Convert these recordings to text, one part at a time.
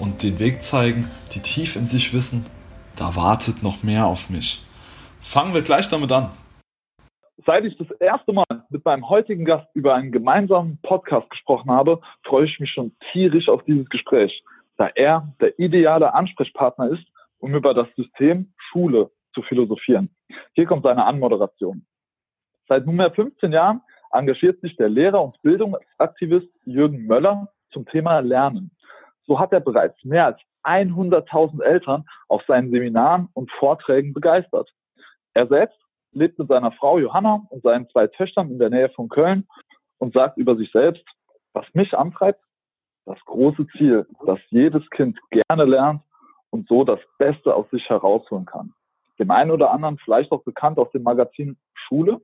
und den Weg zeigen, die tief in sich wissen, da wartet noch mehr auf mich. Fangen wir gleich damit an. Seit ich das erste Mal mit meinem heutigen Gast über einen gemeinsamen Podcast gesprochen habe, freue ich mich schon tierisch auf dieses Gespräch, da er der ideale Ansprechpartner ist, um über das System Schule zu philosophieren. Hier kommt seine Anmoderation. Seit nunmehr 15 Jahren engagiert sich der Lehrer und Bildungsaktivist Jürgen Möller zum Thema Lernen. So hat er bereits mehr als 100.000 Eltern auf seinen Seminaren und Vorträgen begeistert. Er selbst lebt mit seiner Frau Johanna und seinen zwei Töchtern in der Nähe von Köln und sagt über sich selbst, was mich antreibt, das große Ziel, dass jedes Kind gerne lernt und so das Beste aus sich herausholen kann. Dem einen oder anderen vielleicht auch bekannt aus dem Magazin Schule.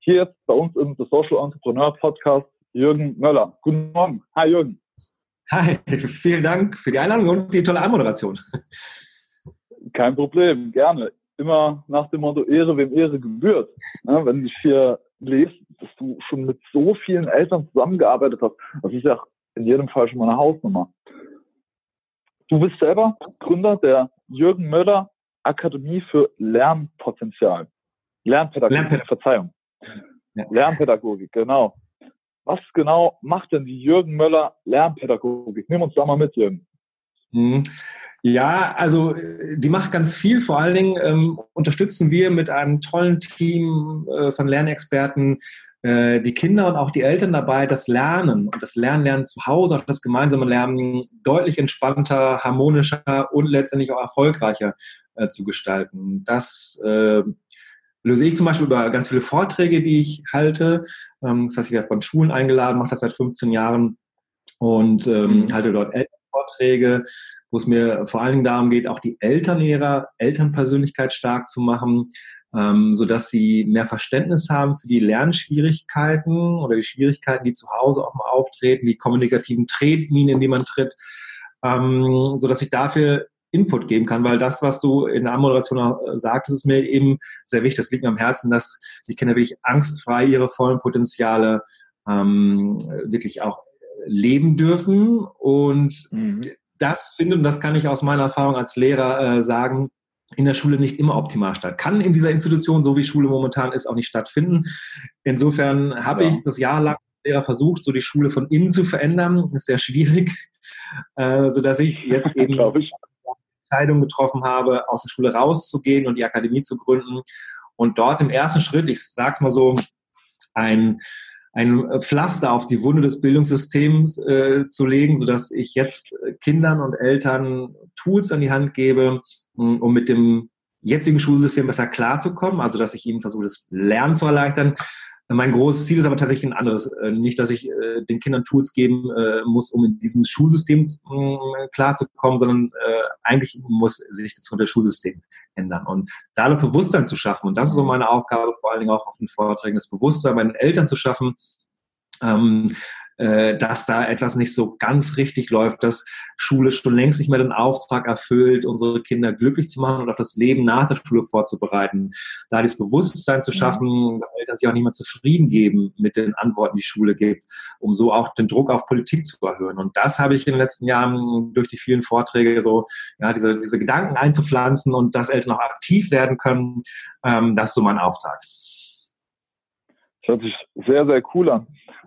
Hier jetzt bei uns im The Social Entrepreneur Podcast Jürgen Möller. Guten Morgen. Hi Jürgen. Hi, vielen Dank für die Einladung und die tolle Anmoderation. Kein Problem, gerne. Immer nach dem Motto Ehre, wem Ehre gebührt. Ja, wenn ich hier lese, dass du schon mit so vielen Eltern zusammengearbeitet hast, das ist ja in jedem Fall schon mal eine Hausnummer. Du bist selber Gründer der Jürgen Möller Akademie für Lernpotenzial. Lernpädagogik, Lernpädagogik. Verzeihung. Ja. Lernpädagogik, genau. Was genau macht denn die Jürgen Möller Lernpädagogik? Nimm uns da mal mit, Jürgen. Mhm. Ja, also die macht ganz viel. Vor allen Dingen ähm, unterstützen wir mit einem tollen Team äh, von Lernexperten äh, die Kinder und auch die Eltern dabei, das Lernen und das Lernen, Lernen zu Hause, auch das gemeinsame Lernen deutlich entspannter, harmonischer und letztendlich auch erfolgreicher äh, zu gestalten. Das äh, löse ich zum Beispiel über ganz viele Vorträge, die ich halte. Ähm, das heißt, ich werde von Schulen eingeladen, mache das seit 15 Jahren und ähm, mhm. halte dort Elternvorträge, wo es mir vor allen Dingen darum geht, auch die Eltern in ihrer Elternpersönlichkeit stark zu machen, ähm, sodass sie mehr Verständnis haben für die Lernschwierigkeiten oder die Schwierigkeiten, die zu Hause auch mal auftreten, die kommunikativen Tretminen, in die man tritt, ähm, sodass ich dafür Input geben kann, weil das, was du in der Anmoderation äh, sagtest, ist mir eben sehr wichtig. Das liegt mir am Herzen, dass die Kinder wirklich angstfrei ihre vollen Potenziale ähm, wirklich auch leben dürfen. Und mhm. das finde, und das kann ich aus meiner Erfahrung als Lehrer äh, sagen, in der Schule nicht immer optimal statt. Kann in dieser Institution, so wie Schule momentan ist, auch nicht stattfinden. Insofern habe ja. ich das Jahr lang Lehrer versucht, so die Schule von innen zu verändern. Das ist sehr schwierig, äh, so dass ich jetzt eben ich. Entscheidung getroffen habe, aus der Schule rauszugehen und die Akademie zu gründen. Und dort im ersten Schritt, ich sag's mal so, ein, ein Pflaster auf die Wunde des Bildungssystems äh, zu legen, sodass ich jetzt Kindern und Eltern Tools an die Hand gebe, um mit dem jetzigen Schulsystem besser klarzukommen, also dass ich ihnen versuche, das Lernen zu erleichtern, mein großes Ziel ist aber tatsächlich ein anderes. Äh, nicht, dass ich äh, den Kindern Tools geben äh, muss, um in diesem Schulsystem klarzukommen, sondern eigentlich muss sich das das Schulsystem ändern. Und da noch Bewusstsein zu schaffen, und das ist so meine Aufgabe, vor allen Dingen auch auf den Vorträgen, das Bewusstsein bei den Eltern zu schaffen, ähm, äh, dass da etwas nicht so ganz richtig läuft, dass Schule schon längst nicht mehr den Auftrag erfüllt, unsere Kinder glücklich zu machen und auf das Leben nach der Schule vorzubereiten. Da dieses Bewusstsein zu schaffen, dass Eltern sich auch nicht mehr zufrieden geben mit den Antworten, die Schule gibt, um so auch den Druck auf Politik zu erhöhen. Und das habe ich in den letzten Jahren durch die vielen Vorträge so, ja, diese, diese Gedanken einzupflanzen und dass Eltern auch aktiv werden können, ähm, das ist so mein Auftrag. Das hört sich sehr, sehr cool an.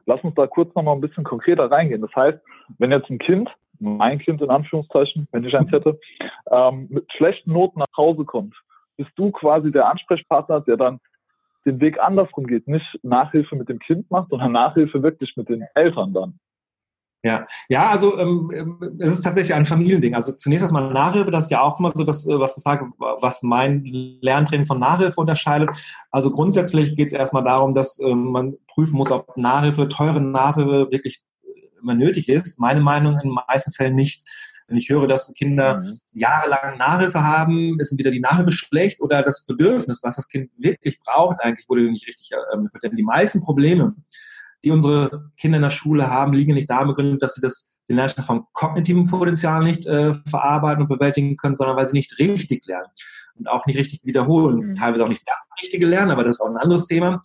Lass uns da kurz nochmal ein bisschen konkreter reingehen. Das heißt, wenn jetzt ein Kind, mein Kind in Anführungszeichen, wenn ich eins hätte, ähm, mit schlechten Noten nach Hause kommt, bist du quasi der Ansprechpartner, der dann den Weg andersrum geht, nicht Nachhilfe mit dem Kind macht, sondern Nachhilfe wirklich mit den Eltern dann. Ja, ja, also ähm, ähm, es ist tatsächlich ein Familiending. Also zunächst erstmal Nachhilfe, das ist ja auch immer so das, äh, was gefragt, was mein Lerntraining von Nachhilfe unterscheidet. Also grundsätzlich geht es erstmal darum, dass ähm, man prüfen muss, ob Nachhilfe, teure Nachhilfe wirklich immer nötig ist. Meine Meinung in den meisten Fällen nicht. Wenn ich höre, dass Kinder mhm. jahrelang Nachhilfe haben, ist entweder die Nachhilfe schlecht oder das Bedürfnis, was das Kind wirklich braucht, eigentlich wurde nicht richtig ähm, denn die meisten Probleme, die unsere Kinder in der Schule haben, liegen nicht darin begründet, dass sie das den Lernstoff vom kognitiven Potenzial nicht äh, verarbeiten und bewältigen können, sondern weil sie nicht richtig lernen und auch nicht richtig wiederholen. Mhm. Teilweise auch nicht das richtige Lernen, aber das ist auch ein anderes Thema.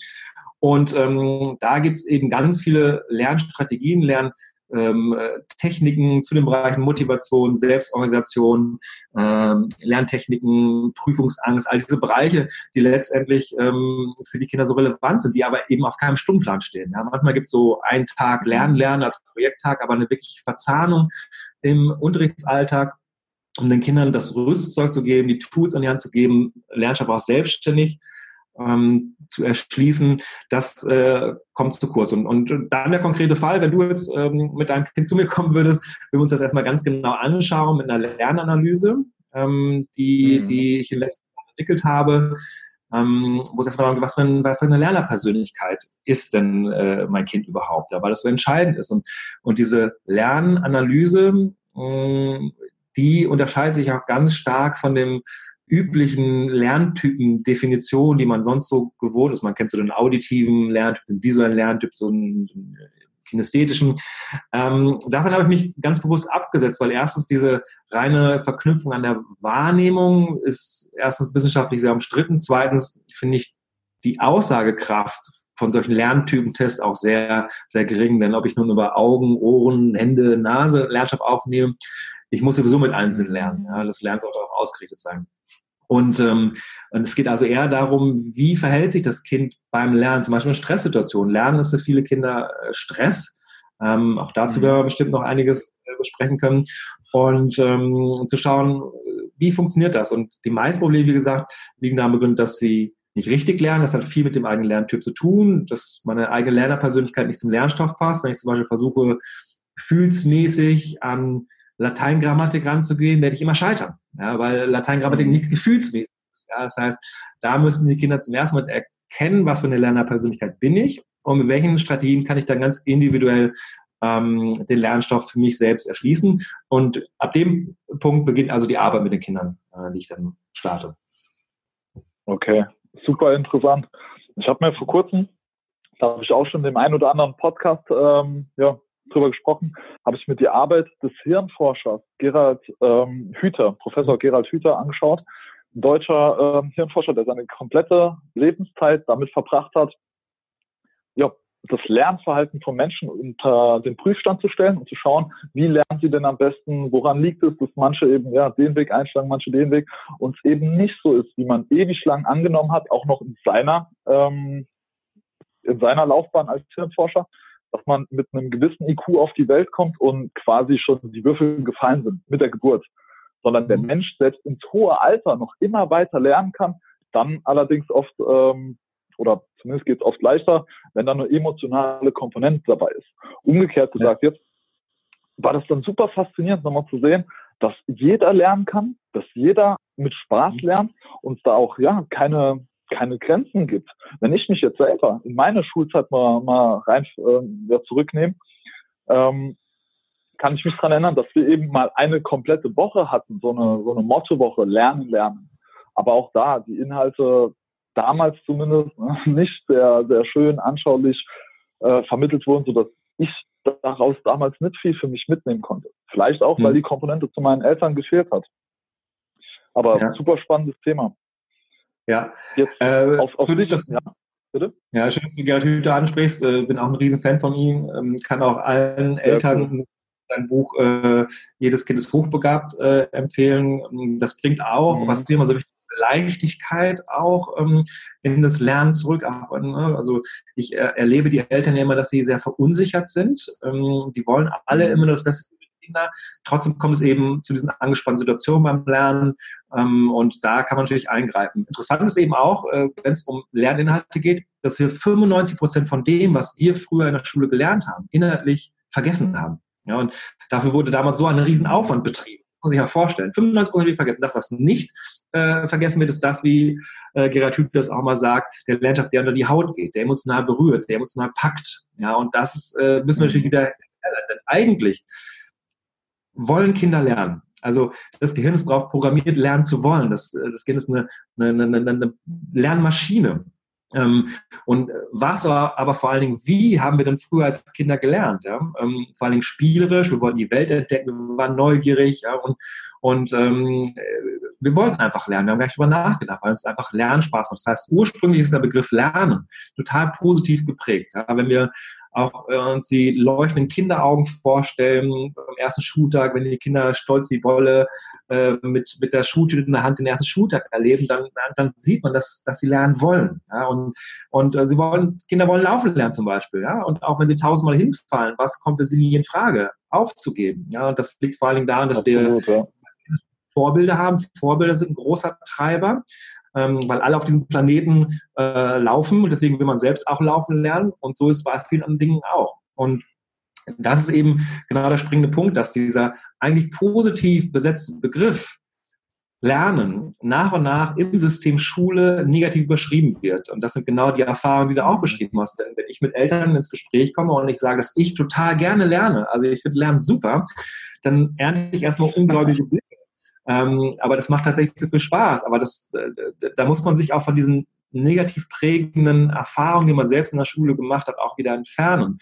Und ähm, da gibt es eben ganz viele Lernstrategien, Lern, ähm, Techniken zu den Bereichen Motivation, Selbstorganisation, ähm, Lerntechniken, Prüfungsangst, all diese Bereiche, die letztendlich ähm, für die Kinder so relevant sind, die aber eben auf keinem Stundenplan stehen. Ja, manchmal gibt es so einen Tag Lernen, Lernen als Projekttag, aber eine wirkliche Verzahnung im Unterrichtsalltag um den Kindern das Rüstzeug zu geben, die Tools an die Hand zu geben, Lernschaft auch selbstständig ähm, zu erschließen, das äh, kommt zu kurz. Und, und dann der konkrete Fall, wenn du jetzt ähm, mit deinem Kind zu mir kommen würdest, wir uns das erstmal ganz genau anschauen mit einer Lernanalyse, ähm, die, mhm. die ich in den letzten Jahren entwickelt habe, ähm, wo es erstmal darum geht, was für, ein, was für eine Lernerpersönlichkeit ist denn äh, mein Kind überhaupt, ja, weil das so entscheidend ist. Und, und diese Lernanalyse, äh, die unterscheidet sich auch ganz stark von dem üblichen Lerntypen-Definitionen, die man sonst so gewohnt ist. Man kennt so den auditiven Lerntyp, den visuellen Lerntyp, so einen, kinästhetischen. Ähm, davon habe ich mich ganz bewusst abgesetzt, weil erstens diese reine Verknüpfung an der Wahrnehmung ist erstens wissenschaftlich sehr umstritten. Zweitens finde ich die Aussagekraft von solchen Lerntypentests auch sehr, sehr gering. Denn ob ich nun über Augen, Ohren, Hände, Nase Lernschaft aufnehme, ich muss sowieso mit Einzelnen lernen. Ja, das Lernen soll darauf ausgerichtet sein. Und, ähm, und es geht also eher darum, wie verhält sich das Kind beim Lernen, zum Beispiel in Stresssituationen. Lernen ist für viele Kinder äh, Stress. Ähm, auch dazu werden wir bestimmt noch einiges äh, besprechen können. Und ähm, zu schauen, wie funktioniert das? Und die meisten Probleme, wie gesagt, liegen daran begründet, dass sie nicht richtig lernen. Das hat viel mit dem eigenen Lerntyp zu tun, dass meine eigene Lernerpersönlichkeit nicht zum Lernstoff passt. Wenn ich zum Beispiel versuche, gefühlsmäßig an Lateingrammatik ranzugehen, werde ich immer scheitern, ja, weil Lateingrammatik nichts gefühlsmäßig ist. Ja. Das heißt, da müssen die Kinder zum ersten Mal erkennen, was für eine Lernerpersönlichkeit bin ich und mit welchen Strategien kann ich dann ganz individuell ähm, den Lernstoff für mich selbst erschließen. Und ab dem Punkt beginnt also die Arbeit mit den Kindern, äh, die ich dann starte. Okay, super interessant. Ich habe mir vor kurzem, da habe ich auch schon dem einen oder anderen Podcast ähm, ja, drüber gesprochen, habe ich mir die Arbeit des Hirnforschers Gerald ähm, Hüther, Professor Gerald Hüther angeschaut. Ein deutscher ähm, Hirnforscher, der seine komplette Lebenszeit damit verbracht hat, ja, das Lernverhalten von Menschen unter den Prüfstand zu stellen und zu schauen, wie lernen sie denn am besten, woran liegt es, dass manche eben ja den Weg einschlagen, manche den Weg und es eben nicht so ist, wie man ewig lang angenommen hat, auch noch in seiner ähm, in seiner Laufbahn als Hirnforscher, dass man mit einem gewissen IQ auf die Welt kommt und quasi schon die Würfel gefallen sind mit der Geburt, sondern der mhm. Mensch selbst ins hohe Alter noch immer weiter lernen kann, dann allerdings oft ähm, oder zumindest geht es oft leichter, wenn da eine emotionale Komponente dabei ist. Umgekehrt gesagt, ja. jetzt war das dann super faszinierend, nochmal zu sehen, dass jeder lernen kann, dass jeder mit Spaß mhm. lernt und da auch ja keine keine Grenzen gibt. Wenn ich mich jetzt selber in meine Schulzeit mal, mal rein äh, zurücknehme, ähm, kann ich mich daran erinnern, dass wir eben mal eine komplette Woche hatten, so eine, so eine Mottowoche, Lernen, Lernen. Aber auch da, die Inhalte damals zumindest ne, nicht sehr, sehr schön anschaulich äh, vermittelt wurden, sodass ich daraus damals nicht viel für mich mitnehmen konnte. Vielleicht auch, weil hm. die Komponente zu meinen Eltern gefehlt hat. Aber ja. super spannendes Thema. Ja. Jetzt äh, auf, auf dich, das, ja. Bitte? Ja, schön, dass du Gerhard Hüther ansprichst. Äh, bin auch ein Riesenfan von ihm. Ähm, kann auch allen Sehr Eltern cool. sein Buch äh, Jedes Kind ist hochbegabt äh, empfehlen. Ähm, das bringt auch, mhm. was mir immer so wichtig Leichtigkeit auch ähm, in das Lernen zurückarbeiten. Ne? Also ich äh, erlebe die Eltern ja immer, dass sie sehr verunsichert sind. Ähm, die wollen alle mhm. immer nur das Beste für Kinder. Trotzdem kommt es eben zu diesen angespannten Situationen beim Lernen ähm, und da kann man natürlich eingreifen. Interessant ist eben auch, äh, wenn es um Lerninhalte geht, dass wir 95 Prozent von dem, was wir früher in der Schule gelernt haben, inhaltlich vergessen haben. Ja, und dafür wurde damals so ein Riesenaufwand betrieben. Muss ich mal vorstellen. 95 Prozent wird vergessen. Das, was nicht äh, vergessen wird, ist das, wie äh, Gerhard Hüb das auch mal sagt, der Landschaft, der unter die Haut geht, der emotional berührt, der emotional packt. Ja, und das äh, müssen wir natürlich wieder, äh, eigentlich wollen Kinder lernen. Also das Gehirn ist darauf programmiert, lernen zu wollen. Das, das Gehirn ist eine, eine, eine, eine Lernmaschine. Ähm, und was war aber vor allen Dingen, wie haben wir denn früher als Kinder gelernt? Ja? Ähm, vor allen Dingen spielerisch, wir wollten die Welt entdecken, wir waren neugierig ja? und, und ähm, wir wollten einfach lernen. Wir haben gar nicht drüber nachgedacht, weil es einfach Lernspaß macht. Das heißt, ursprünglich ist der Begriff Lernen total positiv geprägt. Ja? Wenn wir auch äh, uns die leuchtenden Kinderaugen vorstellen, am ersten Schultag, wenn die Kinder stolz wie Wolle äh, mit, mit der Schultüte in der Hand den ersten Schultag erleben, dann, dann sieht man, dass, dass sie lernen wollen. Ja? Und, und äh, sie wollen, Kinder wollen laufen lernen zum Beispiel. Ja? Und auch wenn sie tausendmal hinfallen, was kommt für sie nie in Frage? Aufzugeben. Ja? Und das liegt vor allen Dingen daran, dass Absolut, wir ja. Vorbilder haben. Vorbilder sind ein großer Treiber ähm, weil alle auf diesem Planeten äh, laufen und deswegen will man selbst auch laufen lernen und so ist es bei vielen anderen Dingen auch. Und das ist eben genau der springende Punkt, dass dieser eigentlich positiv besetzte Begriff Lernen nach und nach im System Schule negativ überschrieben wird. Und das sind genau die Erfahrungen, die du auch beschrieben hast. Denn wenn ich mit Eltern ins Gespräch komme und ich sage, dass ich total gerne lerne, also ich finde Lernen super, dann ernte ich erstmal ungläubige Blicke ähm, aber das macht tatsächlich sehr viel Spaß. Aber das, äh, da muss man sich auch von diesen negativ prägenden Erfahrungen, die man selbst in der Schule gemacht hat, auch wieder entfernen.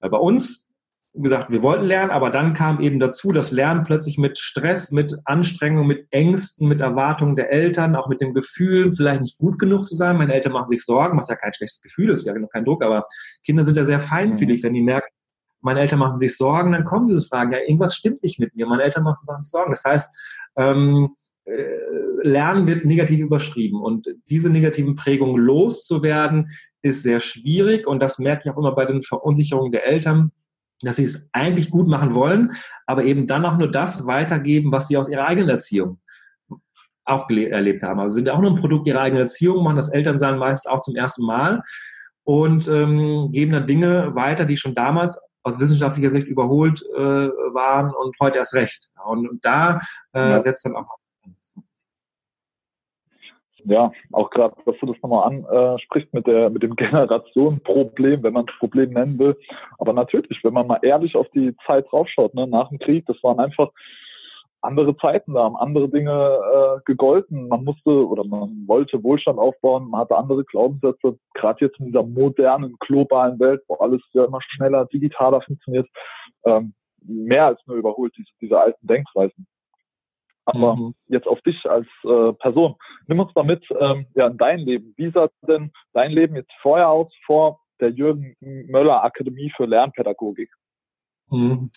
Weil bei uns, wie gesagt, wir wollten lernen, aber dann kam eben dazu, dass Lernen plötzlich mit Stress, mit Anstrengung, mit Ängsten, mit Erwartungen der Eltern, auch mit dem Gefühl, vielleicht nicht gut genug zu sein. Meine Eltern machen sich Sorgen, was ja kein schlechtes Gefühl ist, ja noch kein Druck, aber Kinder sind ja sehr feinfühlig, mhm. wenn die merken, meine Eltern machen sich Sorgen, dann kommen diese Fragen, ja, irgendwas stimmt nicht mit mir, meine Eltern machen sich Sorgen. Das heißt, ähm, äh, Lernen wird negativ überschrieben und diese negativen Prägungen loszuwerden ist sehr schwierig und das merke ich auch immer bei den Verunsicherungen der Eltern, dass sie es eigentlich gut machen wollen, aber eben dann auch nur das weitergeben, was sie aus ihrer eigenen Erziehung auch erlebt haben. Also sind auch nur ein Produkt ihrer eigenen Erziehung, machen das Elternsein meist auch zum ersten Mal und ähm, geben dann Dinge weiter, die schon damals aus wissenschaftlicher Sicht überholt äh, waren und heute erst recht. Und, und da äh, ja. setzt dann auch ja, auch gerade, dass du das nochmal ansprichst mit der, mit dem Generationenproblem, wenn man es Problem nennen will. Aber natürlich, wenn man mal ehrlich auf die Zeit draufschaut, ne, nach dem Krieg, das waren einfach andere Zeiten, da haben andere Dinge äh, gegolten. Man musste oder man wollte Wohlstand aufbauen, man hatte andere Glaubenssätze, gerade jetzt in dieser modernen, globalen Welt, wo alles ja immer schneller, digitaler funktioniert, ähm, mehr als nur überholt, diese, diese alten Denkweisen. Aber mhm. jetzt auf dich als äh, Person. Nimm uns mal mit ähm, ja, in dein Leben. Wie sah denn dein Leben jetzt vorher aus, vor der Jürgen Möller Akademie für Lernpädagogik? Mhm.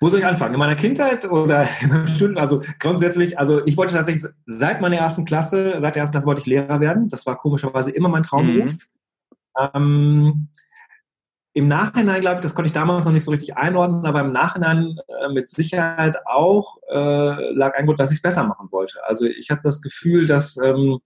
Wo soll ich anfangen? In meiner Kindheit oder Stunden? Also grundsätzlich, also ich wollte tatsächlich seit meiner ersten Klasse, seit der ersten Klasse wollte ich Lehrer werden. Das war komischerweise immer mein Traumberuf. Mhm. Ähm, Im Nachhinein, glaube ich, das konnte ich damals noch nicht so richtig einordnen, aber im Nachhinein äh, mit Sicherheit auch äh, lag ein Grund, dass ich es besser machen wollte. Also ich hatte das Gefühl, dass ähm,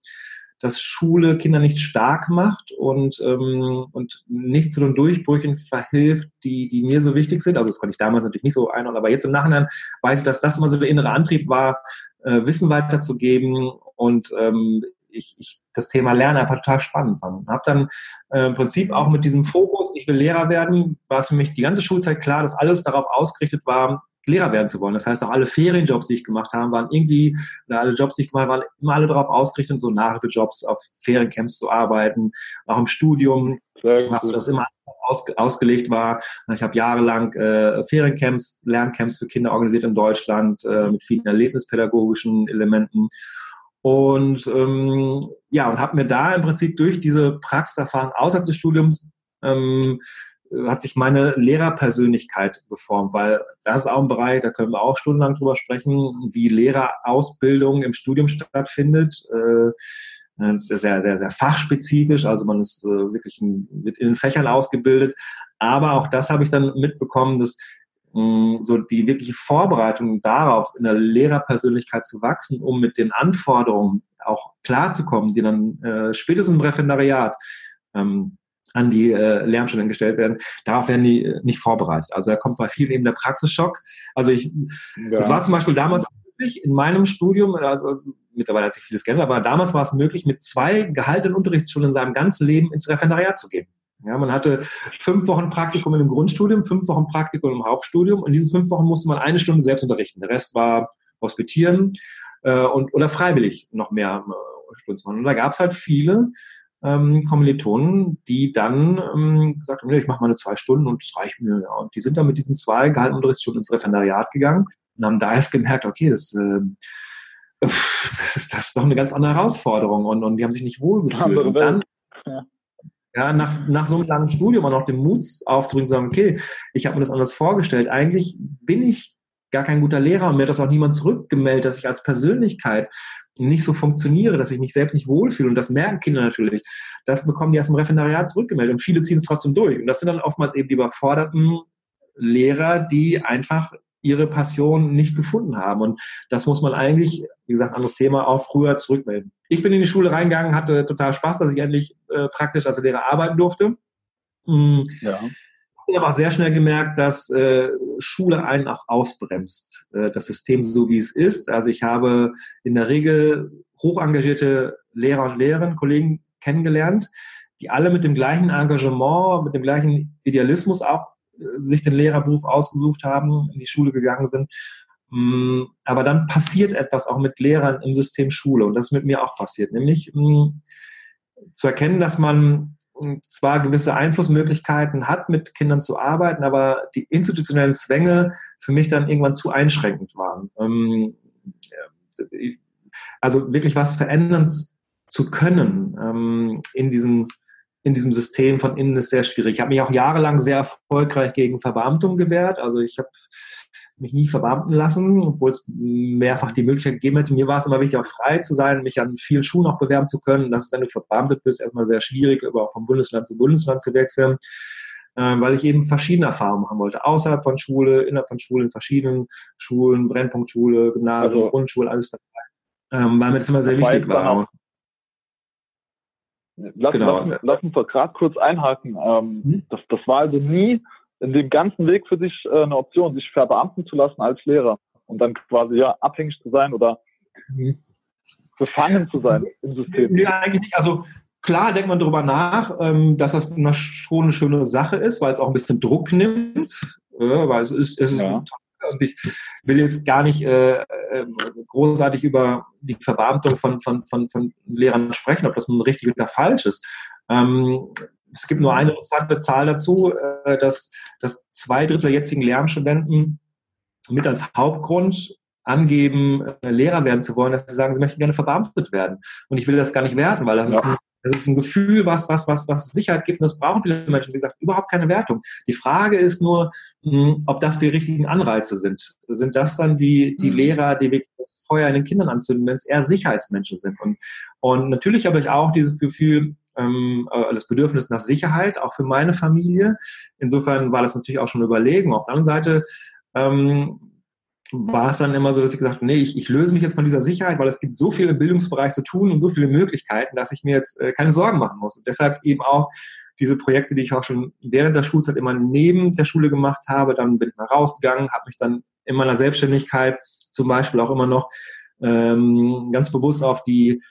dass Schule Kinder nicht stark macht und, ähm, und nicht zu den Durchbrüchen verhilft, die, die mir so wichtig sind. Also das konnte ich damals natürlich nicht so einordnen, aber jetzt im Nachhinein weiß ich, dass das immer so der innere Antrieb war, äh, Wissen weiterzugeben und ähm, ich, ich das Thema Lernen einfach total spannend fand. Habe dann äh, im Prinzip auch mit diesem Fokus, ich will Lehrer werden, war es für mich die ganze Schulzeit klar, dass alles darauf ausgerichtet war, Lehrer werden zu wollen. Das heißt, auch alle Ferienjobs, die ich gemacht habe, waren irgendwie, oder alle Jobs, die ich gemacht habe, waren immer alle darauf ausgerichtet, so Nachhilfejobs auf Feriencamps zu arbeiten. Auch im Studium, was das immer aus, ausgelegt war. Ich habe jahrelang äh, Feriencamps, Lerncamps für Kinder organisiert in Deutschland äh, mit vielen erlebnispädagogischen Elementen. Und ähm, ja, und habe mir da im Prinzip durch diese Praxiserfahrung außerhalb des Studiums ähm, hat sich meine Lehrerpersönlichkeit geformt, weil das ist auch ein Bereich, da können wir auch stundenlang drüber sprechen, wie Lehrerausbildung im Studium stattfindet. Äh, das ist sehr, sehr, sehr fachspezifisch, also man ist äh, wirklich wird in den Fächern ausgebildet. Aber auch das habe ich dann mitbekommen, dass so die wirkliche Vorbereitung darauf, in der Lehrerpersönlichkeit zu wachsen, um mit den Anforderungen auch klarzukommen, die dann äh, spätestens im Referendariat ähm, an die äh, Lernstudenten gestellt werden, darauf werden die äh, nicht vorbereitet. Also da kommt bei vielen eben der Praxisschock. Also ich, ja. das war zum Beispiel damals möglich in meinem Studium, also, also mittlerweile hat sich vieles geändert, aber damals war es möglich, mit zwei gehaltenen Unterrichtsschulen in seinem ganzen Leben ins Referendariat zu gehen. Ja, man hatte fünf Wochen Praktikum in einem Grundstudium, fünf Wochen Praktikum im Hauptstudium und in diesen fünf Wochen musste man eine Stunde selbst unterrichten. Der Rest war hospitieren äh, und oder freiwillig noch mehr äh, Stunden machen. Und da gab es halt viele ähm, Kommilitonen, die dann ähm, gesagt haben, nee, ich mache mal eine zwei Stunden und das reicht mir. Ja. Und die sind dann mit diesen zwei gehaltenen Unterrichtsstunden ins Referendariat gegangen und haben da erst gemerkt, okay, das, äh, das, ist, das ist doch eine ganz andere Herausforderung und, und die haben sich nicht wohlgefühlt. Und dann, ja ja, nach, nach so einem langen Studium auch noch den Mut aufzubringen, sagen, okay, ich habe mir das anders vorgestellt. Eigentlich bin ich gar kein guter Lehrer und mir hat das auch niemand zurückgemeldet, dass ich als Persönlichkeit nicht so funktioniere, dass ich mich selbst nicht wohlfühle. Und das merken Kinder natürlich. Das bekommen die erst im Referendariat zurückgemeldet. Und viele ziehen es trotzdem durch. Und das sind dann oftmals eben die überforderten Lehrer, die einfach ihre Passion nicht gefunden haben. Und das muss man eigentlich, wie gesagt, anderes Thema, auch früher zurückmelden. Ich bin in die Schule reingegangen, hatte total Spaß, dass ich endlich äh, praktisch als Lehrer arbeiten durfte. Mhm. Ja. Ich auch sehr schnell gemerkt, dass äh, Schule einen auch ausbremst, äh, das System so wie es ist. Also ich habe in der Regel hoch engagierte Lehrer und Lehrerinnen, Kollegen kennengelernt, die alle mit dem gleichen Engagement, mit dem gleichen Idealismus auch sich den Lehrerberuf ausgesucht haben, in die Schule gegangen sind. Mm, aber dann passiert etwas auch mit Lehrern im System Schule und das ist mit mir auch passiert, nämlich mm, zu erkennen, dass man zwar gewisse Einflussmöglichkeiten hat, mit Kindern zu arbeiten, aber die institutionellen Zwänge für mich dann irgendwann zu einschränkend waren. Ähm, also wirklich was verändern zu können ähm, in diesen in diesem System von innen ist sehr schwierig. Ich habe mich auch jahrelang sehr erfolgreich gegen Verbeamtung gewehrt. Also ich habe mich nie verbeamten lassen, obwohl es mehrfach die Möglichkeit gegeben hätte. Mir war es immer wichtig, auch frei zu sein, mich an vielen Schulen auch bewerben zu können. Das ist, wenn du verbeamtet bist, erstmal sehr schwierig, aber auch vom Bundesland zu Bundesland zu wechseln, äh, weil ich eben verschiedene Erfahrungen machen wollte. Außerhalb von Schule, innerhalb von Schulen, verschiedenen Schulen, Brennpunktschule, Gymnasium, also, Grundschule, alles dabei. Ähm, weil mir das immer sehr wichtig war. Lass, genau. lass, lass uns doch gerade kurz einhaken. Ähm, mhm. das, das war also nie in dem ganzen Weg für dich äh, eine Option, sich verbeamten zu lassen als Lehrer und dann quasi ja abhängig zu sein oder mhm. befangen zu sein im System. Nee, eigentlich nicht. Also klar denkt man darüber nach, ähm, dass das schon eine schöne Sache ist, weil es auch ein bisschen Druck nimmt. Äh, weil es ist, es ist ja. Und ich will jetzt gar nicht äh, äh, großartig über die Verbeamtung von, von, von, von Lehrern sprechen, ob das nun richtig oder falsch ist. Ähm, es gibt nur eine interessante Zahl dazu, äh, dass, dass zwei Drittel der jetzigen Lehramtsstudenten mit als Hauptgrund angeben, äh, Lehrer werden zu wollen, dass sie sagen, sie möchten gerne verbeamtet werden. Und ich will das gar nicht werten, weil das ja. ist ein das ist ein Gefühl, was, was, was, was Sicherheit gibt und das brauchen viele Menschen. Wie gesagt, überhaupt keine Wertung. Die Frage ist nur, hm, ob das die richtigen Anreize sind. Sind das dann die, die mhm. Lehrer, die wirklich das Feuer in den Kindern anzünden, wenn es eher Sicherheitsmenschen sind? Und, und natürlich habe ich auch dieses Gefühl, ähm, äh, das Bedürfnis nach Sicherheit, auch für meine Familie. Insofern war das natürlich auch schon überlegen. Auf der anderen Seite ähm, war es dann immer so, dass ich gesagt habe, nee, ich, ich löse mich jetzt von dieser Sicherheit, weil es gibt so viel im Bildungsbereich zu tun und so viele Möglichkeiten, dass ich mir jetzt äh, keine Sorgen machen muss. Und deshalb eben auch diese Projekte, die ich auch schon während der Schulzeit immer neben der Schule gemacht habe. Dann bin ich mal rausgegangen, habe mich dann in meiner Selbstständigkeit zum Beispiel auch immer noch ähm, ganz bewusst auf die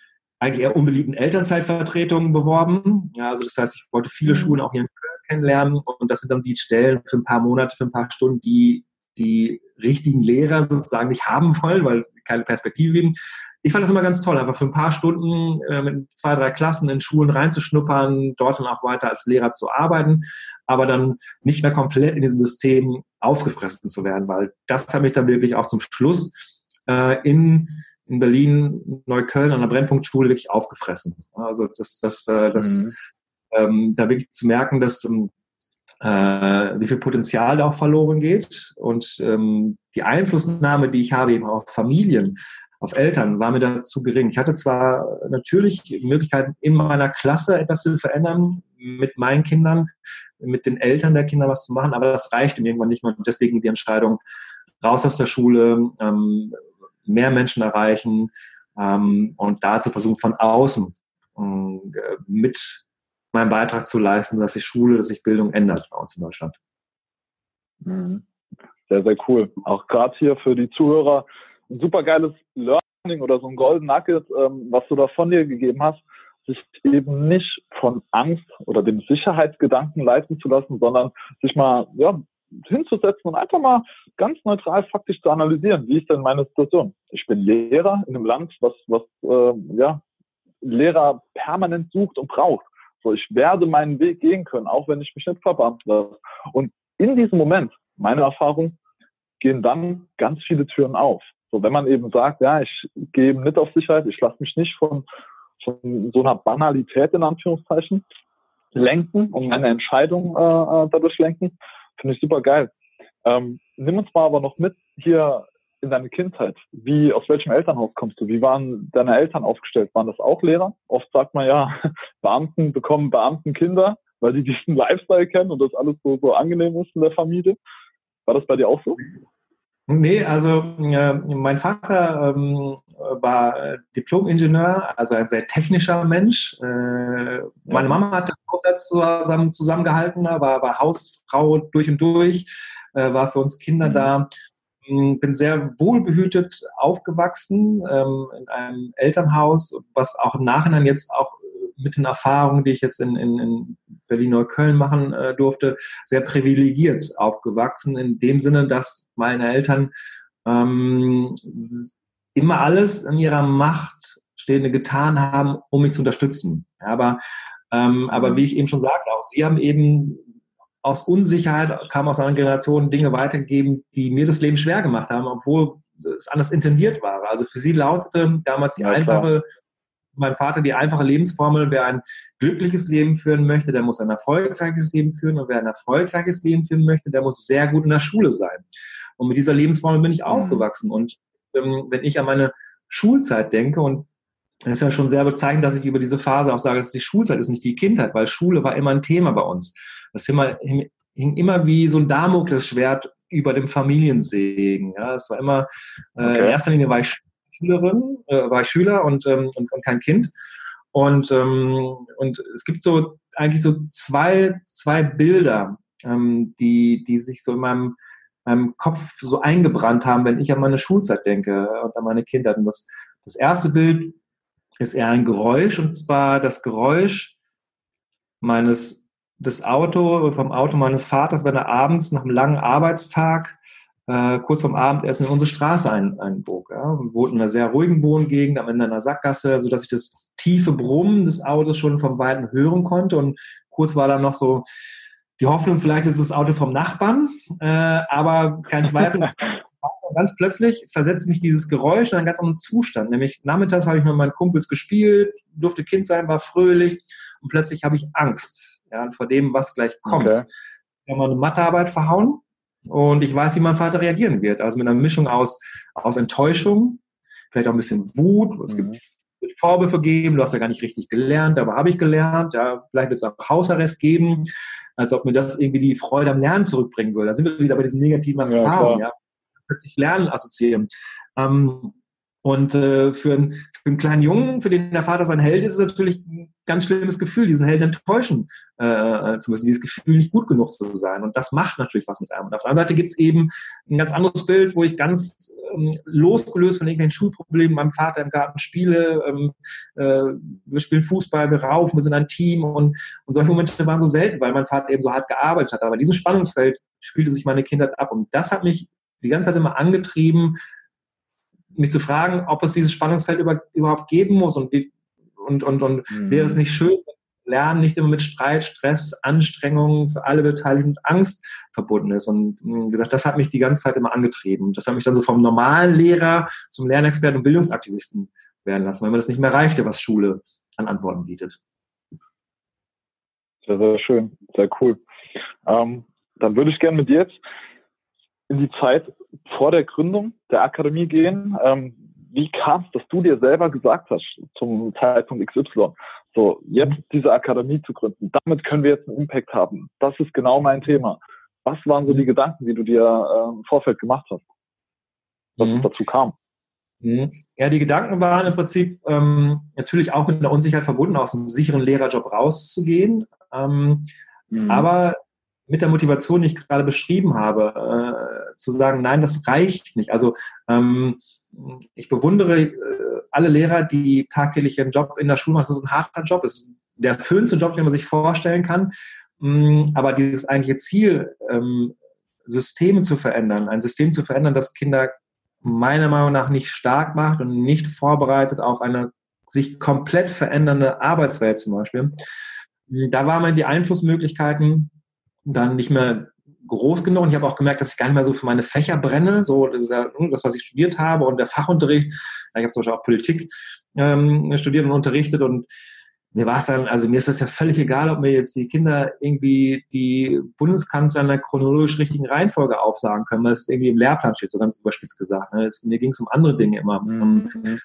eigentlich eher unbeliebten Elternzeitvertretungen beworben. Ja, also das heißt, ich wollte viele mhm. Schulen auch hier in Köln kennenlernen und das sind dann die Stellen für ein paar Monate, für ein paar Stunden, die die richtigen Lehrer sozusagen nicht haben wollen, weil keine Perspektive geben. Ich fand das immer ganz toll, einfach für ein paar Stunden äh, mit zwei, drei Klassen in Schulen reinzuschnuppern, dort dann auch weiter als Lehrer zu arbeiten, aber dann nicht mehr komplett in diesem System aufgefressen zu werden, weil das hat mich dann wirklich auch zum Schluss äh, in, in Berlin, Neukölln an der Brennpunktschule wirklich aufgefressen. Also das, das, äh, das mhm. ähm, da wirklich zu merken, dass ähm, äh, wie viel Potenzial da auch verloren geht. Und ähm, die Einflussnahme, die ich habe eben auf Familien, auf Eltern, war mir da zu gering. Ich hatte zwar natürlich Möglichkeiten, in meiner Klasse etwas zu verändern, mit meinen Kindern, mit den Eltern der Kinder was zu machen, aber das reichte mir irgendwann nicht mehr. Und deswegen die Entscheidung, raus aus der Schule, ähm, mehr Menschen erreichen ähm, und da zu versuchen, von außen äh, mit meinen Beitrag zu leisten, dass sich Schule, dass sich Bildung ändert bei uns in Deutschland. Mhm. Sehr, sehr cool. Auch gerade hier für die Zuhörer ein super geiles Learning oder so ein Golden Nugget, ähm, was du da von dir gegeben hast, sich eben nicht von Angst oder dem Sicherheitsgedanken leiten zu lassen, sondern sich mal ja, hinzusetzen und einfach mal ganz neutral faktisch zu analysieren, wie ist denn meine Situation? Ich bin Lehrer in einem Land, was, was äh, ja, Lehrer permanent sucht und braucht. So, ich werde meinen Weg gehen können, auch wenn ich mich nicht verbannt lasse. Und in diesem Moment, meine Erfahrung, gehen dann ganz viele Türen auf. So, wenn man eben sagt, ja, ich gehe eben nicht auf Sicherheit, ich lasse mich nicht von, von so einer Banalität in Anführungszeichen lenken und meine Entscheidung äh, äh dadurch lenken, finde ich super geil. Ähm, nimm uns mal aber noch mit hier in deine Kindheit. Wie, aus welchem Elternhaus kommst du? Wie waren deine Eltern aufgestellt? Waren das auch Lehrer? Oft sagt man ja, Beamten bekommen Beamtenkinder, weil die diesen Lifestyle kennen und das alles so, so angenehm ist in der Familie. War das bei dir auch so? Nee, also äh, mein Vater ähm, war Diplom-Ingenieur, also ein sehr technischer Mensch. Äh, meine Mama hat den Haushalt zusammen, zusammengehalten, war, war Hausfrau durch und durch, äh, war für uns Kinder mhm. da. Hm, bin sehr wohlbehütet aufgewachsen ähm, in einem Elternhaus, was auch im Nachhinein jetzt auch mit den Erfahrungen, die ich jetzt in, in, in Berlin-Neukölln machen äh, durfte, sehr privilegiert aufgewachsen, in dem Sinne, dass meine Eltern ähm, immer alles in ihrer Macht Stehende getan haben, um mich zu unterstützen. Aber, ähm, aber wie ich eben schon sagte, auch sie haben eben aus Unsicherheit, kam aus einer Generation Dinge weitergegeben, die mir das Leben schwer gemacht haben, obwohl es anders intendiert war. Also für sie lautete damals die ja, einfache mein Vater die einfache Lebensformel, wer ein glückliches Leben führen möchte, der muss ein erfolgreiches Leben führen und wer ein erfolgreiches Leben führen möchte, der muss sehr gut in der Schule sein. Und mit dieser Lebensformel bin ich mhm. aufgewachsen. Und ähm, wenn ich an meine Schulzeit denke und es ist ja schon sehr bezeichnend, dass ich über diese Phase auch sage, dass die Schulzeit ist nicht die Kindheit, weil Schule war immer ein Thema bei uns. Das Thema hing immer wie so ein Damoklesschwert über dem Familiensegen. Ja, es war immer, äh, okay. in erster Linie war ich Schülerin, äh, war ich Schüler und, ähm, und, und kein Kind. Und, ähm, und es gibt so eigentlich so zwei, zwei Bilder, ähm, die, die sich so in meinem, meinem Kopf so eingebrannt haben, wenn ich an meine Schulzeit denke und an meine Kindheit. Und das, das erste Bild ist eher ein Geräusch, und zwar das Geräusch meines, des Auto, vom Auto meines Vaters, wenn er abends nach einem langen Arbeitstag äh, kurz vorm Abendessen in unsere Straße ein, einbog. Ja. Wir wohnten in einer sehr ruhigen Wohngegend, am Ende einer Sackgasse, sodass ich das tiefe Brummen des Autos schon vom Weiten hören konnte. Und kurz war dann noch so die Hoffnung, vielleicht ist das Auto vom Nachbarn, äh, aber kein Zweifel. ganz plötzlich versetzt mich dieses Geräusch in einen ganz anderen Zustand. Nämlich nachmittags habe ich mit meinen Kumpels gespielt, durfte Kind sein, war fröhlich und plötzlich habe ich Angst ja, vor dem, was gleich kommt. Okay. Wir haben eine Mathearbeit verhauen und ich weiß, wie mein Vater reagieren wird. Also mit einer Mischung aus, aus Enttäuschung, vielleicht auch ein bisschen Wut. Es gibt mhm. Vorwürfe geben, du hast ja gar nicht richtig gelernt, aber habe ich gelernt. Ja, vielleicht wird es auch Hausarrest geben, als ob mir das irgendwie die Freude am Lernen zurückbringen würde. Da sind wir wieder bei diesen negativen Erfahrungen. Ja, ja. Plötzlich Lernen assoziieren. Ähm, und äh, für, einen, für einen kleinen Jungen, für den der Vater sein Held ist, ist es natürlich ein ganz schlimmes Gefühl, diesen Helden enttäuschen äh, zu müssen, dieses Gefühl, nicht gut genug zu sein. Und das macht natürlich was mit einem. Und auf der anderen Seite gibt es eben ein ganz anderes Bild, wo ich ganz ähm, losgelöst von irgendwelchen Schulproblemen meinem Vater im Garten spiele. Ähm, äh, wir spielen Fußball, wir raufen, wir sind ein Team. Und, und solche Momente waren so selten, weil mein Vater eben so hart gearbeitet hat. Aber in diesem Spannungsfeld spielte sich meine Kindheit ab. Und das hat mich die ganze Zeit immer angetrieben, mich zu fragen, ob es dieses Spannungsfeld über, überhaupt geben muss und, wie, und, und, und mhm. wäre es nicht schön, Lernen nicht immer mit Streit, Stress, Anstrengungen für alle Beteiligten und Angst verbunden ist. Und wie gesagt, das hat mich die ganze Zeit immer angetrieben. Das hat mich dann so vom normalen Lehrer zum Lernexperten und Bildungsaktivisten werden lassen, weil mir das nicht mehr reichte, was Schule an Antworten bietet. Sehr, sehr schön, sehr cool. Ähm, dann würde ich gerne mit dir jetzt in die Zeit vor der Gründung der Akademie gehen. Ähm, wie kam es, dass du dir selber gesagt hast zum Zeitpunkt XY, so jetzt diese Akademie zu gründen, damit können wir jetzt einen Impact haben. Das ist genau mein Thema. Was waren so die Gedanken, die du dir äh, im Vorfeld gemacht hast, dass mhm. es dazu kam? Mhm. Ja, die Gedanken waren im Prinzip ähm, natürlich auch mit einer Unsicherheit verbunden, aus einem sicheren Lehrerjob rauszugehen. Ähm, mhm. Aber mit der Motivation, die ich gerade beschrieben habe, äh, zu sagen, nein, das reicht nicht. Also ähm, ich bewundere äh, alle Lehrer, die tagtäglich ihren Job in der Schule machen, das ist ein harter Job, das ist der schönste Job, den man sich vorstellen kann. Mm, aber dieses eigentliche Ziel, ähm, Systeme zu verändern, ein System zu verändern, das Kinder meiner Meinung nach nicht stark macht und nicht vorbereitet auf eine sich komplett verändernde Arbeitswelt zum Beispiel. Da waren die Einflussmöglichkeiten dann nicht mehr groß genug. Und ich habe auch gemerkt, dass ich gar nicht mehr so für meine Fächer brenne, so das, hm, was ich studiert habe und der Fachunterricht. Ich habe zum Beispiel auch Politik ähm, studiert und unterrichtet und mir war es dann, also mir ist das ja völlig egal, ob mir jetzt die Kinder irgendwie die Bundeskanzler in der chronologisch richtigen Reihenfolge aufsagen können, weil es irgendwie im Lehrplan steht, so ganz überspitzt gesagt. Ne? Es, mir ging es um andere Dinge immer. Mhm. Um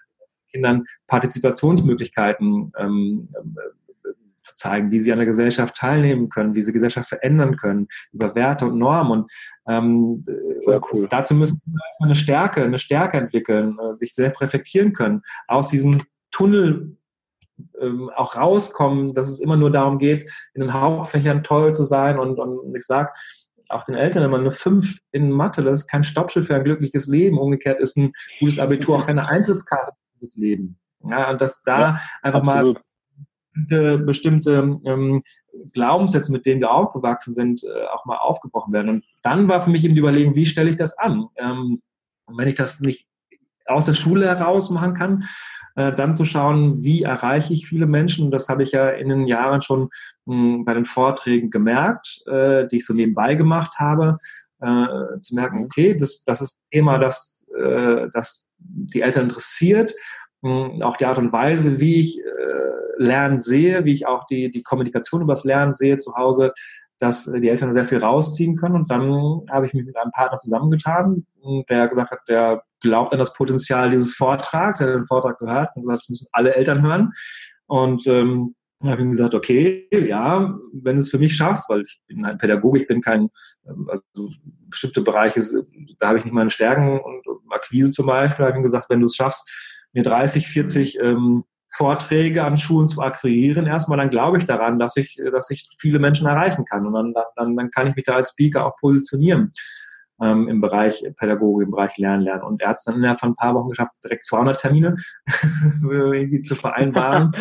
Kindern Partizipationsmöglichkeiten ähm, äh, zu zeigen, wie sie an der Gesellschaft teilnehmen können, wie sie Gesellschaft verändern können, über Werte und Normen. Und ähm, cool. dazu müssen wir erstmal eine Stärke, eine Stärke entwickeln, äh, sich selbst reflektieren können, aus diesem Tunnel ähm, auch rauskommen, dass es immer nur darum geht, in den Hauptfächern toll zu sein. Und, und ich sage auch den Eltern immer, eine 5 in Mathe, das ist kein Stoppschild für ein glückliches Leben. Umgekehrt ist ein gutes Abitur auch keine Eintrittskarte für das Leben. Ja, und dass da ja, einfach absolut. mal bestimmte, bestimmte ähm, Glaubenssätze, mit denen wir aufgewachsen sind, äh, auch mal aufgebrochen werden. Und dann war für mich eben die Überlegung, wie stelle ich das an? Ähm, wenn ich das nicht aus der Schule heraus machen kann, äh, dann zu schauen, wie erreiche ich viele Menschen. Und das habe ich ja in den Jahren schon mh, hm, bei den Vorträgen gemerkt, äh, die ich so nebenbei gemacht habe, äh, zu merken, okay, das, das ist ein Thema, das, äh, das die Eltern interessiert. Auch die Art und Weise, wie ich äh, Lernen sehe, wie ich auch die, die Kommunikation über das Lernen sehe zu Hause, dass die Eltern sehr viel rausziehen können. Und dann habe ich mich mit einem Partner zusammengetan, der gesagt hat, der glaubt an das Potenzial dieses Vortrags. Er hat den Vortrag gehört und gesagt, das müssen alle Eltern hören. Und ähm, dann habe ich gesagt, okay, ja, wenn du es für mich schaffst, weil ich bin ein Pädagoge, ich bin kein, ähm, also bestimmte Bereiche, da habe ich nicht meine Stärken und Akquise zum Beispiel, habe ich gesagt, wenn du es schaffst, mir 30, 40 ähm, Vorträge an Schulen zu akquirieren, erstmal, dann glaube ich daran, dass ich, dass ich viele Menschen erreichen kann. Und dann, dann, dann kann ich mich da als Speaker auch positionieren ähm, im Bereich Pädagogik, im Bereich Lernen, Lernen. Und er hat es dann innerhalb von ein paar Wochen geschafft, direkt 200 Termine irgendwie zu vereinbaren.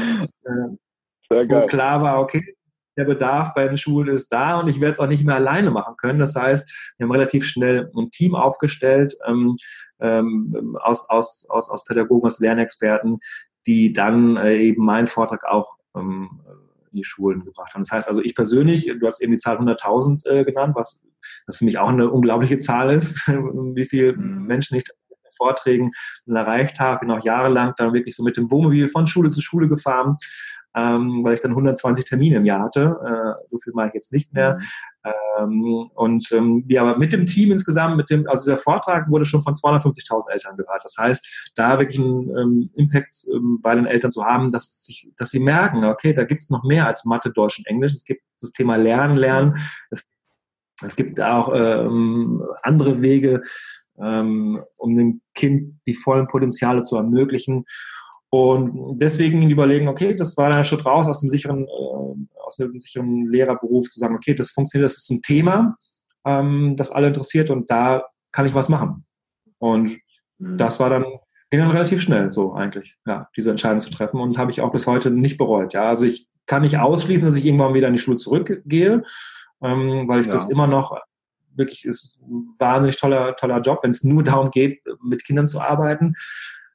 äh, Sehr geil. Wo klar war, okay, der Bedarf bei den Schulen ist da und ich werde es auch nicht mehr alleine machen können. Das heißt, wir haben relativ schnell ein Team aufgestellt ähm, ähm, aus, aus, aus, aus Pädagogen, aus Lernexperten, die dann äh, eben meinen Vortrag auch ähm, in die Schulen gebracht haben. Das heißt also, ich persönlich, du hast eben die Zahl 100.000 äh, genannt, was, was für mich auch eine unglaubliche Zahl ist, wie viele mhm. Menschen ich Vorträgen erreicht habe, bin auch jahrelang dann wirklich so mit dem Wohnmobil von Schule zu Schule gefahren, ähm, weil ich dann 120 Termine im Jahr hatte. Äh, so viel mache ich jetzt nicht mehr. Mhm. Ähm, und ähm, ja, aber mit dem Team insgesamt, mit dem, also dieser Vortrag wurde schon von 250.000 Eltern gehört. Das heißt, da wirklich einen ähm, Impact ähm, bei den Eltern zu haben, dass, sich, dass sie merken, okay, da gibt es noch mehr als Mathe, Deutsch und Englisch. Es gibt das Thema Lernen, Lernen. Es, es gibt auch ähm, andere Wege, ähm, um dem Kind die vollen Potenziale zu ermöglichen. Und deswegen überlegen, okay, das war ein Schritt raus aus dem sicheren, äh, aus dem sicheren Lehrerberuf, zu sagen, okay, das funktioniert, das ist ein Thema, ähm, das alle interessiert und da kann ich was machen. Und mhm. das war dann, ging dann relativ schnell so eigentlich, ja, diese Entscheidung zu treffen und habe ich auch bis heute nicht bereut. Ja, also ich kann nicht ausschließen, dass ich irgendwann wieder in die Schule zurückgehe, ähm, weil ich ja. das immer noch wirklich ist ein wahnsinnig toller, toller Job, wenn es nur darum geht, mit Kindern zu arbeiten.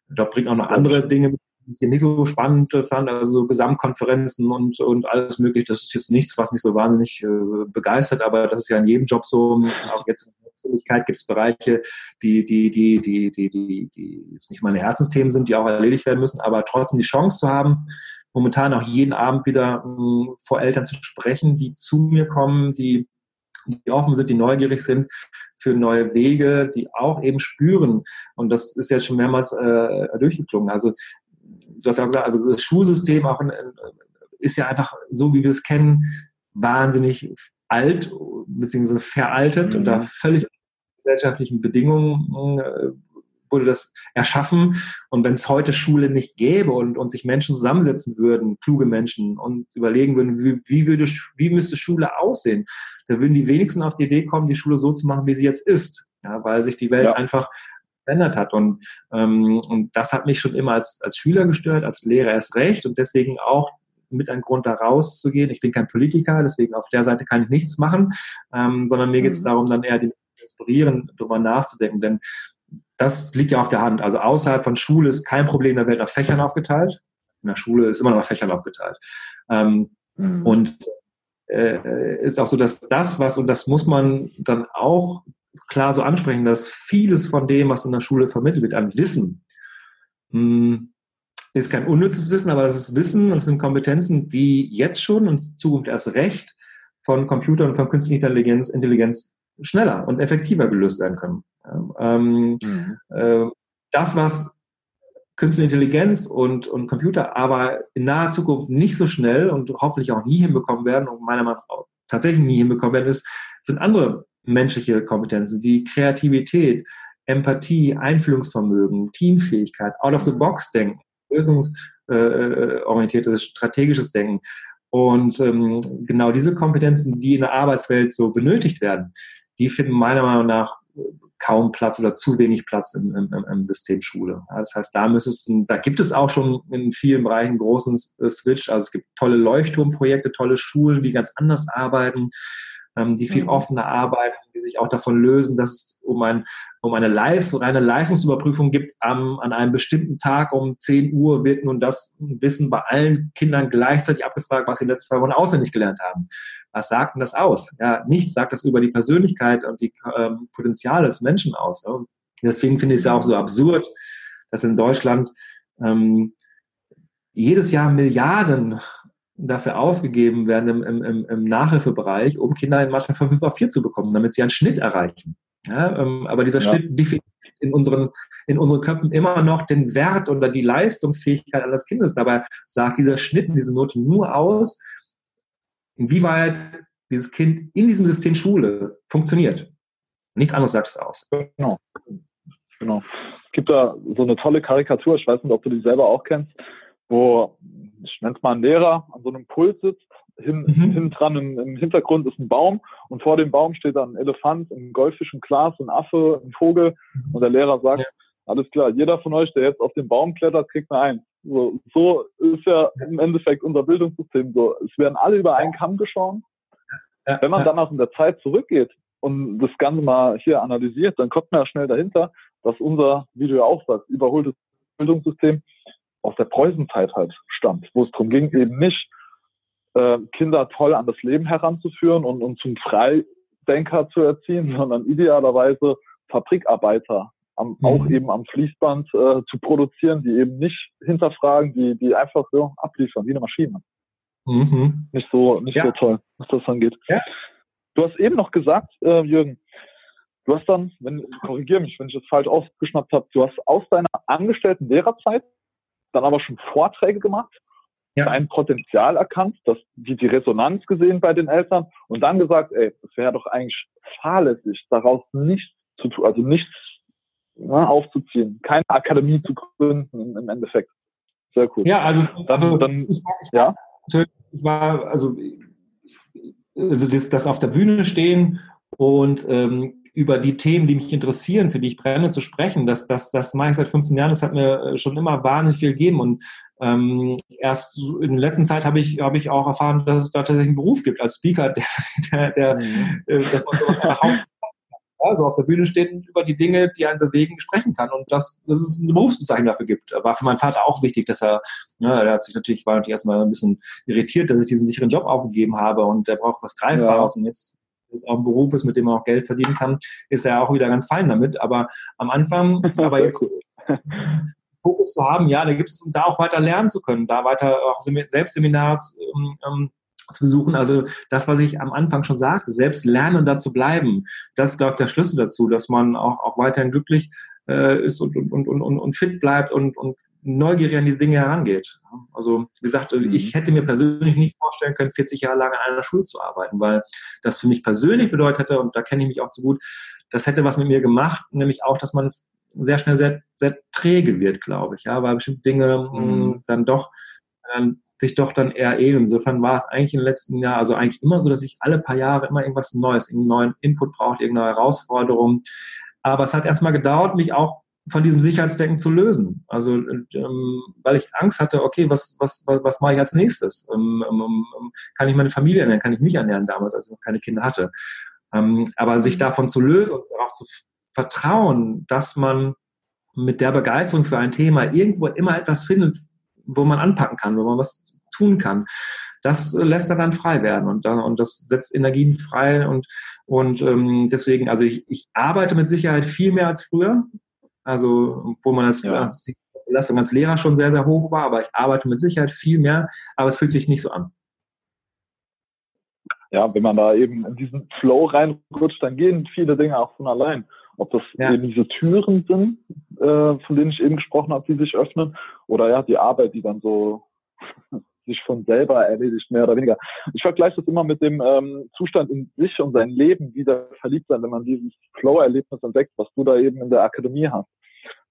Der Job bringt auch noch andere Dinge mit ich nicht so spannend fand, also Gesamtkonferenzen und, und alles mögliche, das ist jetzt nichts, was mich so wahnsinnig äh, begeistert, aber das ist ja in jedem Job so. Auch jetzt in der Öffentlichkeit gibt es Bereiche, die, die, die, die, die, die, die jetzt nicht meine Herzensthemen sind, die auch erledigt werden müssen, aber trotzdem die Chance zu haben, momentan auch jeden Abend wieder äh, vor Eltern zu sprechen, die zu mir kommen, die die offen sind, die neugierig sind für neue Wege, die auch eben spüren. Und das ist jetzt schon mehrmals äh, durchgeklungen. Also du hast ja auch gesagt, also das Schulsystem auch in, ist ja einfach so, wie wir es kennen, wahnsinnig alt bzw. veraltet mhm. und da völlig gesellschaftlichen Bedingungen äh, wurde das erschaffen. Und wenn es heute Schule nicht gäbe und, und sich Menschen zusammensetzen würden, kluge Menschen, und überlegen würden, wie, wie, würde, wie müsste Schule aussehen, da würden die wenigsten auf die Idee kommen, die Schule so zu machen, wie sie jetzt ist. Ja, weil sich die Welt ja. einfach verändert hat. Und, ähm, und das hat mich schon immer als, als Schüler gestört, als Lehrer erst recht und deswegen auch mit ein Grund da rauszugehen. Ich bin kein Politiker, deswegen auf der Seite kann ich nichts machen, ähm, sondern mir geht es mhm. darum, dann eher die inspirieren, darüber nachzudenken. Denn das liegt ja auf der Hand. Also außerhalb von Schule ist kein Problem der Welt nach Fächern aufgeteilt. In der Schule ist immer noch nach Fächern aufgeteilt. Ähm, mhm. Und äh, ist auch so, dass das, was, und das muss man dann auch klar so ansprechen, dass vieles von dem, was in der Schule vermittelt wird, an Wissen, hm, ist kein unnützes Wissen, aber das ist Wissen und es sind Kompetenzen, die jetzt schon und in Zukunft erst recht von Computern und von künstlicher Intelligenz, Intelligenz schneller und effektiver gelöst werden können. Ähm, mhm. äh, das, was Künstliche Intelligenz und, und Computer aber in naher Zukunft nicht so schnell und hoffentlich auch nie hinbekommen werden und meiner Meinung nach tatsächlich nie hinbekommen werden, ist, sind andere menschliche Kompetenzen wie Kreativität, Empathie, Einfühlungsvermögen, Teamfähigkeit, out-of-the-box-Denken, lösungsorientiertes, strategisches Denken. Und ähm, genau diese Kompetenzen, die in der Arbeitswelt so benötigt werden, die finden meiner Meinung nach kaum Platz oder zu wenig Platz im, im, im System Schule. Das heißt, da müsstest da gibt es auch schon in vielen Bereichen großen Switch. Also es gibt tolle Leuchtturmprojekte, tolle Schulen, die ganz anders arbeiten ähm, die viel mhm. offener arbeiten, die sich auch davon lösen, dass es um, ein, um eine Leistung, eine Leistungsüberprüfung gibt. Am, an einem bestimmten Tag um 10 Uhr wird nun das Wissen bei allen Kindern gleichzeitig abgefragt, was sie in den letzten zwei Wochen auswendig gelernt haben. Was sagt denn das aus? Ja, nichts sagt das über die Persönlichkeit und die ähm, Potenziale des Menschen aus. Ja. Deswegen finde ich es ja auch so absurd, dass in Deutschland ähm, jedes Jahr Milliarden dafür ausgegeben werden im, im, im Nachhilfebereich, um Kinder in Mathe von 5 auf 4 zu bekommen, damit sie einen Schnitt erreichen. Ja, ähm, aber dieser ja. Schnitt definiert in unseren, in unseren Köpfen immer noch den Wert oder die Leistungsfähigkeit eines Kindes. Dabei sagt dieser Schnitt, diese Note nur aus, inwieweit dieses Kind in diesem System Schule funktioniert. Nichts anderes sagt es aus. Genau. Genau. Es gibt da so eine tolle Karikatur, ich weiß nicht, ob du die selber auch kennst, wo ich nenne es mal ein Lehrer, an so einem Pult sitzt. Hin, mhm. Hinten dran im, im, Hintergrund ist ein Baum und vor dem Baum steht dann ein Elefant, ein Goldfisch, ein Glas, ein Affe, ein Vogel. Mhm. Und der Lehrer sagt, ja. alles klar, jeder von euch, der jetzt auf den Baum klettert, kriegt eine Eins. So, so ist ja im Endeffekt unser Bildungssystem so. Es werden alle über einen Kamm geschaut. Wenn man dann auch in der Zeit zurückgeht und das Ganze mal hier analysiert, dann kommt man ja schnell dahinter, dass unser, wie du ja auch sagst, überholtes Bildungssystem aus der Preußenzeit halt stammt, wo es darum ging, eben nicht äh, Kinder toll an das Leben heranzuführen und, und zum Freidenker zu erziehen, sondern idealerweise Fabrikarbeiter am, mhm. auch eben am Fließband äh, zu produzieren, die eben nicht hinterfragen, die, die einfach so abliefern, wie eine Maschine. Mhm. Nicht so, nicht ja. so toll, was das angeht. Ja. Du hast eben noch gesagt, äh, Jürgen, du hast dann, wenn, korrigiere mich, wenn ich das falsch aufgeschnappt habe, du hast aus deiner angestellten Lehrerzeit dann aber schon Vorträge gemacht, ja. ein Potenzial erkannt, dass die, die Resonanz gesehen bei den Eltern und dann gesagt, ey, das wäre doch eigentlich fahrlässig, daraus nichts zu tun, also nichts ne, aufzuziehen, keine Akademie zu gründen im, Endeffekt. Sehr cool. Ja, also, also dann, ich, war, ich, ja? war, also, also das, das auf der Bühne stehen und ähm, über die Themen, die mich interessieren, für die ich brenne, zu sprechen. Das, das, das mache ich seit 15 Jahren. Das hat mir äh, schon immer wahnsinnig viel gegeben. Und ähm, erst in der letzten Zeit habe ich, habe ich auch erfahren, dass es da tatsächlich einen Beruf gibt als Speaker, der, der, der mhm. äh, dass man sowas einfach also auf der Bühne steht und über die Dinge, die einen bewegen, sprechen kann und dass, dass es eine Berufsbezeichnung dafür gibt. War für meinen Vater auch wichtig, dass er, ne, er hat sich natürlich, war natürlich erstmal ein bisschen irritiert, dass ich diesen sicheren Job aufgegeben habe und der braucht was Greifbares ja. und jetzt es auch ein Beruf ist, mit dem man auch Geld verdienen kann, ist er auch wieder ganz fein damit. Aber am Anfang, aber jetzt Fokus zu haben, ja, da gibt es, da auch weiter lernen zu können, da weiter auch Selbstseminare ähm, ähm, zu besuchen. Also das, was ich am Anfang schon sagte, selbst lernen und dazu bleiben, das ist, glaube ich, der Schlüssel dazu, dass man auch, auch weiterhin glücklich äh, ist und, und, und, und, und fit bleibt und, und neugierig an die Dinge herangeht. Also wie gesagt, mhm. ich hätte mir persönlich nicht vorstellen können, 40 Jahre lang an einer Schule zu arbeiten, weil das für mich persönlich bedeutet hätte, und da kenne ich mich auch zu gut, das hätte was mit mir gemacht, nämlich auch, dass man sehr schnell sehr, sehr träge wird, glaube ich, ja, weil bestimmte Dinge mhm. mh, dann doch ähm, sich doch dann eher ähneln. Insofern war es eigentlich im letzten Jahr, also eigentlich immer so, dass ich alle paar Jahre immer irgendwas Neues, irgendeinen neuen Input brauchte, irgendeine Herausforderung. Aber es hat erstmal gedauert, mich auch von diesem Sicherheitsdenken zu lösen. Also, ähm, weil ich Angst hatte, okay, was, was, was, was mache ich als nächstes? Ähm, ähm, ähm kann ich meine Familie ernähren? Kann ich mich ernähren damals, als ich noch keine Kinder hatte? Ähm, aber sich mhm. davon zu lösen und darauf zu vertrauen, dass man mit der Begeisterung für ein Thema irgendwo immer etwas findet, wo man anpacken kann, wo man was tun kann. Das lässt er dann frei werden und, dann, und das setzt Energien frei und, und ähm, deswegen, also ich, ich arbeite mit Sicherheit viel mehr als früher. Also, wo man als, ja. die Belastung als Lehrer schon sehr, sehr hoch war, aber ich arbeite mit Sicherheit viel mehr, aber es fühlt sich nicht so an. Ja, wenn man da eben in diesen Flow reinrutscht, dann gehen viele Dinge auch von allein. Ob das ja. eben diese Türen sind, äh, von denen ich eben gesprochen habe, die sich öffnen, oder ja, die Arbeit, die dann so sich von selber erledigt, mehr oder weniger. Ich vergleiche das immer mit dem ähm, Zustand in sich und sein Leben wieder verliebt sein, wenn man dieses Flow-Erlebnis entdeckt, was du da eben in der Akademie hast.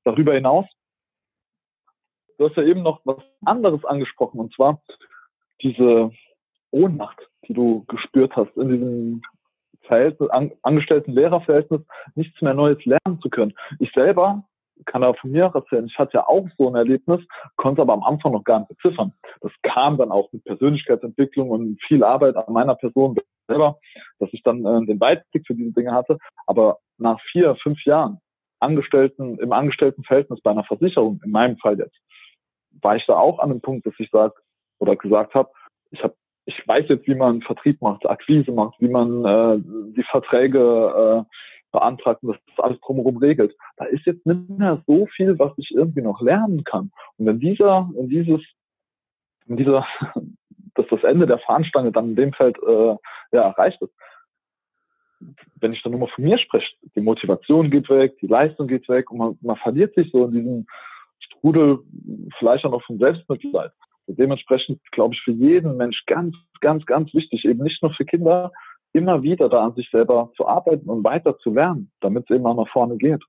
Darüber hinaus, du hast ja eben noch was anderes angesprochen, und zwar diese Ohnmacht, die du gespürt hast in diesem Verhältnis, an, Angestellten-Lehrer-Verhältnis, nichts mehr Neues lernen zu können. Ich selber kann da von mir auch erzählen, ich hatte ja auch so ein Erlebnis, konnte aber am Anfang noch gar nicht beziffern. Das kam dann auch mit Persönlichkeitsentwicklung und viel Arbeit an meiner Person selber, dass ich dann äh, den Weitblick für diese Dinge hatte. Aber nach vier, fünf Jahren Angestellten, im Angestelltenverhältnis bei einer Versicherung, in meinem Fall jetzt, war ich da auch an dem Punkt, dass ich sage oder gesagt habe, ich habe ich weiß jetzt, wie man Vertrieb macht, Akquise macht, wie man äh, die Verträge äh, beantragt und das alles drumherum regelt. Da ist jetzt nicht mehr so viel, was ich irgendwie noch lernen kann. Und wenn dieser, wenn dieses, wenn dieser, dass das Ende der Fahnenstange dann in dem Feld äh, ja, erreicht ist, wenn ich dann nur mal von mir spreche, die Motivation geht weg, die Leistung geht weg und man, man verliert sich so in diesem Strudel vielleicht auch noch von Selbstmitleid. Dementsprechend glaube ich für jeden Mensch ganz, ganz, ganz wichtig, eben nicht nur für Kinder, immer wieder da an sich selber zu arbeiten und weiter zu lernen, damit es eben auch nach vorne geht.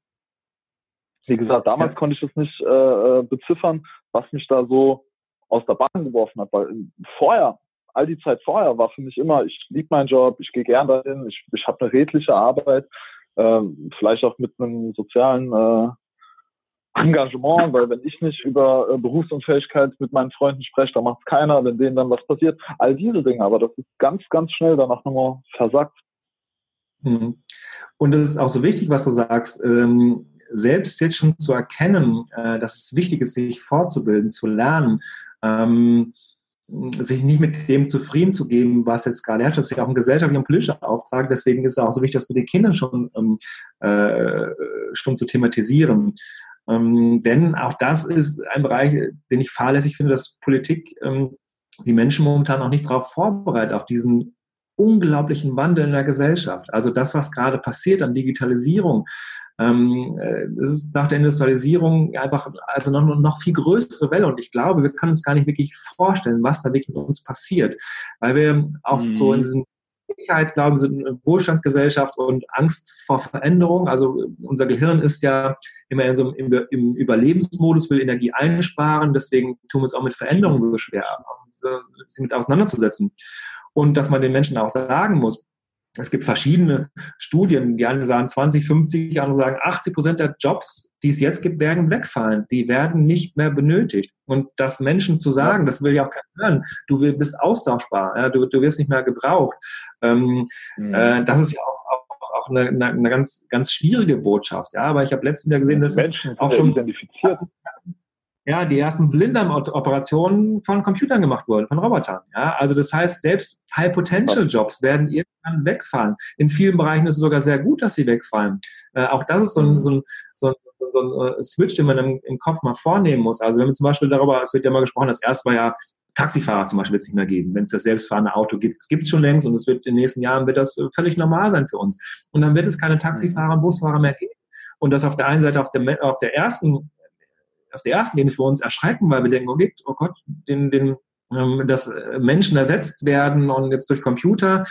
Wie gesagt, damals ja. konnte ich es nicht äh, äh, beziffern, was mich da so aus der Bahn geworfen hat, weil vorher, all die Zeit vorher war für mich immer, ich liebe meinen Job, ich gehe gern dahin, ich, ich habe eine redliche Arbeit, äh, vielleicht auch mit einem sozialen äh, Engagement, weil wenn ich nicht über äh, Berufsunfähigkeit mit meinen Freunden spreche, dann macht es keiner, wenn denen dann was passiert. All diese Dinge, aber das ist ganz, ganz schnell danach nochmal versagt. Mhm. Und es ist auch so wichtig, was du sagst, ähm, selbst jetzt schon zu erkennen, äh, dass es wichtig ist, sich fortzubilden, zu lernen, ähm, sich nicht mit dem zufrieden zu geben, was jetzt gerade herrscht. Das ist ja auch ein gesellschaftlicher und politischer Auftrag. Deswegen ist es auch so wichtig, das mit den Kindern schon, ähm, äh, schon zu thematisieren. Ähm, denn auch das ist ein Bereich, den ich fahrlässig finde, dass Politik ähm, die Menschen momentan noch nicht darauf vorbereitet, auf diesen unglaublichen Wandel in der Gesellschaft. Also das, was gerade passiert an Digitalisierung, ähm, äh, es ist nach der Industrialisierung einfach also noch, noch viel größere Welle und ich glaube, wir können uns gar nicht wirklich vorstellen, was da wirklich mit uns passiert, weil wir auch mhm. so in diesem Sicherheitsglauben sind eine Wohlstandsgesellschaft und Angst vor Veränderung. Also unser Gehirn ist ja immer in so einem, im Überlebensmodus, will Energie einsparen. Deswegen tun wir uns auch mit Veränderungen so schwer, sich mit auseinanderzusetzen. Und dass man den Menschen auch sagen muss, es gibt verschiedene Studien, die einen sagen 20, 50, andere sagen 80 Prozent der Jobs, die es jetzt gibt, werden wegfallen. Die werden nicht mehr benötigt. Und das Menschen zu sagen, das will ja auch keiner hören, du bist austauschbar, ja, du, du wirst nicht mehr gebraucht. Ähm, mhm. äh, das ist ja auch, auch, auch eine, eine, eine, ganz, ganz schwierige Botschaft. Ja, aber ich habe letztens Jahr gesehen, dass Menschen es auch schon identifiziert ja, die ersten Blinddarm-Operationen von Computern gemacht wurden, von Robotern. Ja, also das heißt, selbst High-Potential-Jobs werden irgendwann wegfallen. In vielen Bereichen ist es sogar sehr gut, dass sie wegfallen. Äh, auch das ist so ein, so ein, so ein, so ein äh, Switch, den man im, im, Kopf mal vornehmen muss. Also wenn man zum Beispiel darüber, es wird ja mal gesprochen, das erste war ja Taxifahrer zum Beispiel wird es nicht mehr geben, wenn es das selbstfahrende Auto gibt. Es gibt es schon längst und es wird in den nächsten Jahren wird das völlig normal sein für uns. Und dann wird es keine Taxifahrer und Busfahrer mehr geben. Und das auf der einen Seite auf der, auf der ersten auf der ersten Ebene für uns erschrecken, weil wir denken, oh, Gott, oh Gott, den, den, ähm, dass äh, Menschen ersetzt werden und jetzt durch Computer.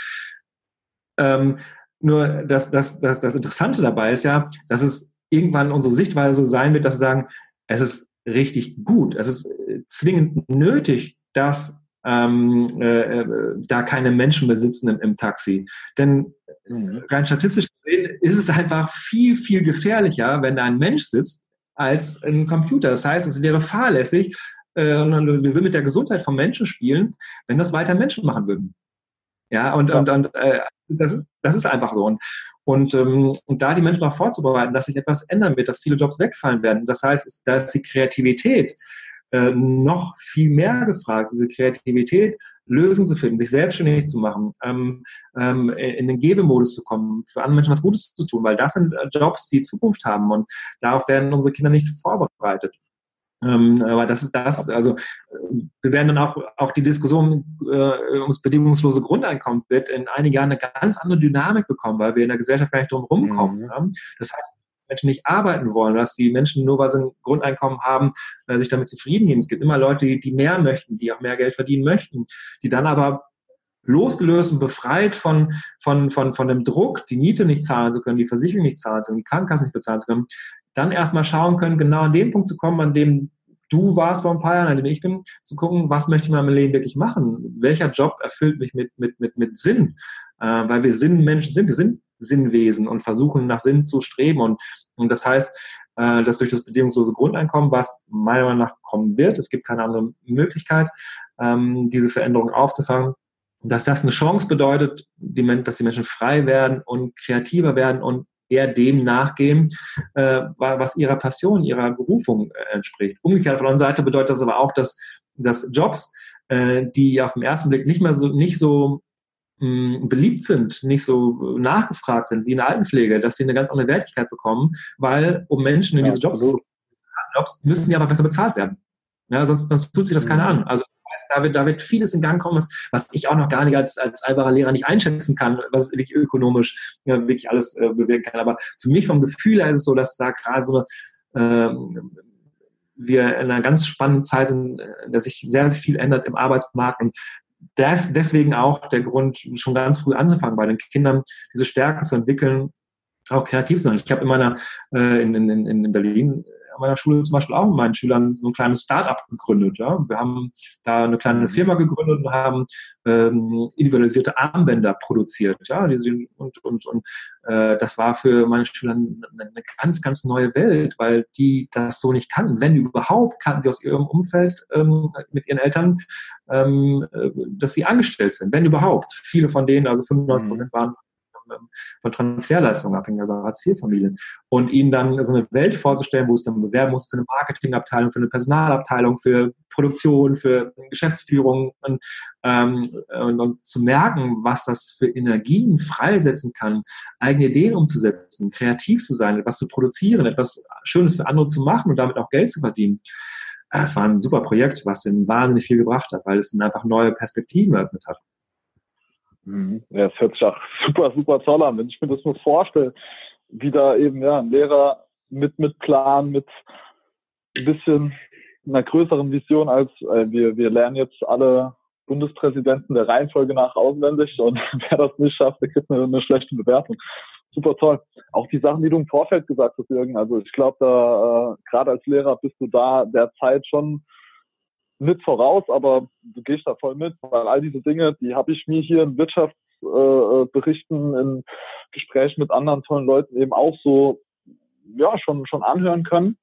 Ähm, nur das, das, das, das Interessante dabei ist ja, dass es irgendwann unsere Sichtweise so sein wird, dass wir sagen, es ist richtig gut, es ist äh, zwingend nötig, dass ähm, äh, äh, da keine Menschen mehr sitzen im, im Taxi. Denn mhm. rein statistisch gesehen ist es einfach viel, viel gefährlicher, wenn da ein Mensch sitzt, als ein Computer. Das heißt, es wäre fahrlässig, äh, und wir würden mit der Gesundheit von Menschen spielen, wenn das weiter Menschen machen würden. Ja, und, und, und äh, das, ist, das ist einfach so. Und, und, ähm, und da die Menschen darauf vorzubereiten, dass sich etwas ändern wird, dass viele Jobs wegfallen werden. Das heißt, da ist die Kreativität äh, noch viel mehr gefragt, diese Kreativität, Lösungen zu finden, sich selbstständig zu machen, ähm, ähm, in den Gebemodus zu kommen, für andere Menschen was Gutes zu tun, weil das sind äh, Jobs, die Zukunft haben und darauf werden unsere Kinder nicht vorbereitet. Ähm, aber das ist das, also wir werden dann auch, auch die Diskussion äh, ums bedingungslose Grundeinkommen wird in einigen Jahren eine ganz andere Dynamik bekommen, weil wir in der Gesellschaft gar nicht drum rumkommen. Mhm. Ja? Das heißt, Menschen nicht arbeiten wollen, dass die Menschen nur, weil sie ein Grundeinkommen haben, äh, sich damit zufrieden geben. Es gibt immer Leute, die, mehr möchten, die auch mehr Geld verdienen möchten, die dann aber losgelöst und befreit von, von, von, von dem Druck, die Miete nicht zahlen zu können, die Versicherung nicht zahlen zu können, die Krankenkasse nicht bezahlen zu können, dann erstmal schauen können, genau an dem Punkt zu kommen, an dem du warst vor ein paar Jahren, an dem ich bin, zu gucken, was möchte ich in meinem Leben wirklich machen? Welcher Job erfüllt mich mit, mit, mit, mit Sinn? Äh, weil wir Sinnmenschen sind, wir sind Sinnwesen und versuchen nach Sinn zu streben. Und, und das heißt, äh, dass durch das bedingungslose Grundeinkommen, was meiner Meinung nach kommen wird, es gibt keine andere Möglichkeit, ähm, diese Veränderung aufzufangen, dass das eine Chance bedeutet, die, dass die Menschen frei werden und kreativer werden und eher dem nachgehen, äh, was ihrer Passion, ihrer Berufung äh, entspricht. Umgekehrt von der anderen Seite bedeutet das aber auch, dass, dass Jobs, äh, die auf den ersten Blick nicht mehr so, nicht so mh, hm, beliebt sind, nicht so nachgefragt sind wie in der Altenpflege, dass sie eine ganz andere Wertigkeit bekommen, weil um Menschen in diese Jobs, Jobs müssen die aber besser bezahlt werden. Ja, sonst, sonst tut sich das mhm. keiner an. Also da wird, da wird vieles in Gang kommen, was, ich auch noch gar nicht als, als einfacher Lehrer nicht einschätzen kann, was wirklich ökonomisch ja, wirklich alles äh, bewirken kann. Aber für mich vom Gefühl her ist es so, dass da gerade so ähm, wir in einer ganz spannenden Zeit sind, in der sich sehr, sehr viel ändert im Arbeitsmarkt und das, deswegen auch der Grund, schon ganz früh anzufangen, bei den Kindern diese Stärke zu entwickeln, auch kreativ zu sein. Ich habe in meiner, äh, in, in, in Berlin meiner Schule zum Beispiel auch mit meinen Schülern so ein kleines Start-up gegründet. Ja. Wir haben da eine kleine mhm. Firma gegründet und haben ähm, individualisierte Armbänder produziert. Ja, und und, und äh, das war für meine Schüler eine, eine ganz, ganz neue Welt, weil die das so nicht kannten. Wenn überhaupt, kannten sie aus ihrem Umfeld ähm, mit ihren Eltern, ähm, äh, dass sie angestellt sind. Wenn überhaupt. Viele von denen, also 95 Prozent waren von Transferleistungen abhängen, also Hartz-IV-Familien. Und ihnen dann so eine Welt vorzustellen, wo es dann bewerben muss für eine Marketingabteilung, für eine Personalabteilung, für Produktion, für Geschäftsführung und, ähm, und, und zu merken, was das für Energien freisetzen kann, eigene Ideen umzusetzen, kreativ zu sein, etwas zu produzieren, etwas Schönes für andere zu machen und damit auch Geld zu verdienen. Es war ein super Projekt, was ihnen wahnsinnig viel gebracht hat, weil es ihnen einfach neue Perspektiven eröffnet hat. Mhm. Ja, das hört sich auch super, super toll an. Wenn ich mir das nur vorstelle, wie da eben ja, ein Lehrer mit, mit Plan, mit ein bisschen einer größeren Vision als äh, wir, wir lernen jetzt alle Bundespräsidenten der Reihenfolge nach auswendig und wer das nicht schafft, der kriegt eine, eine schlechte Bewertung. Super toll. Auch die Sachen, die du im Vorfeld gesagt hast, Jürgen, also ich glaube, da äh, gerade als Lehrer bist du da der Zeit schon mit voraus, aber du gehst da voll mit, weil all diese Dinge, die habe ich mir hier in Wirtschaftsberichten, äh, in Gesprächen mit anderen tollen Leuten eben auch so ja schon schon anhören können,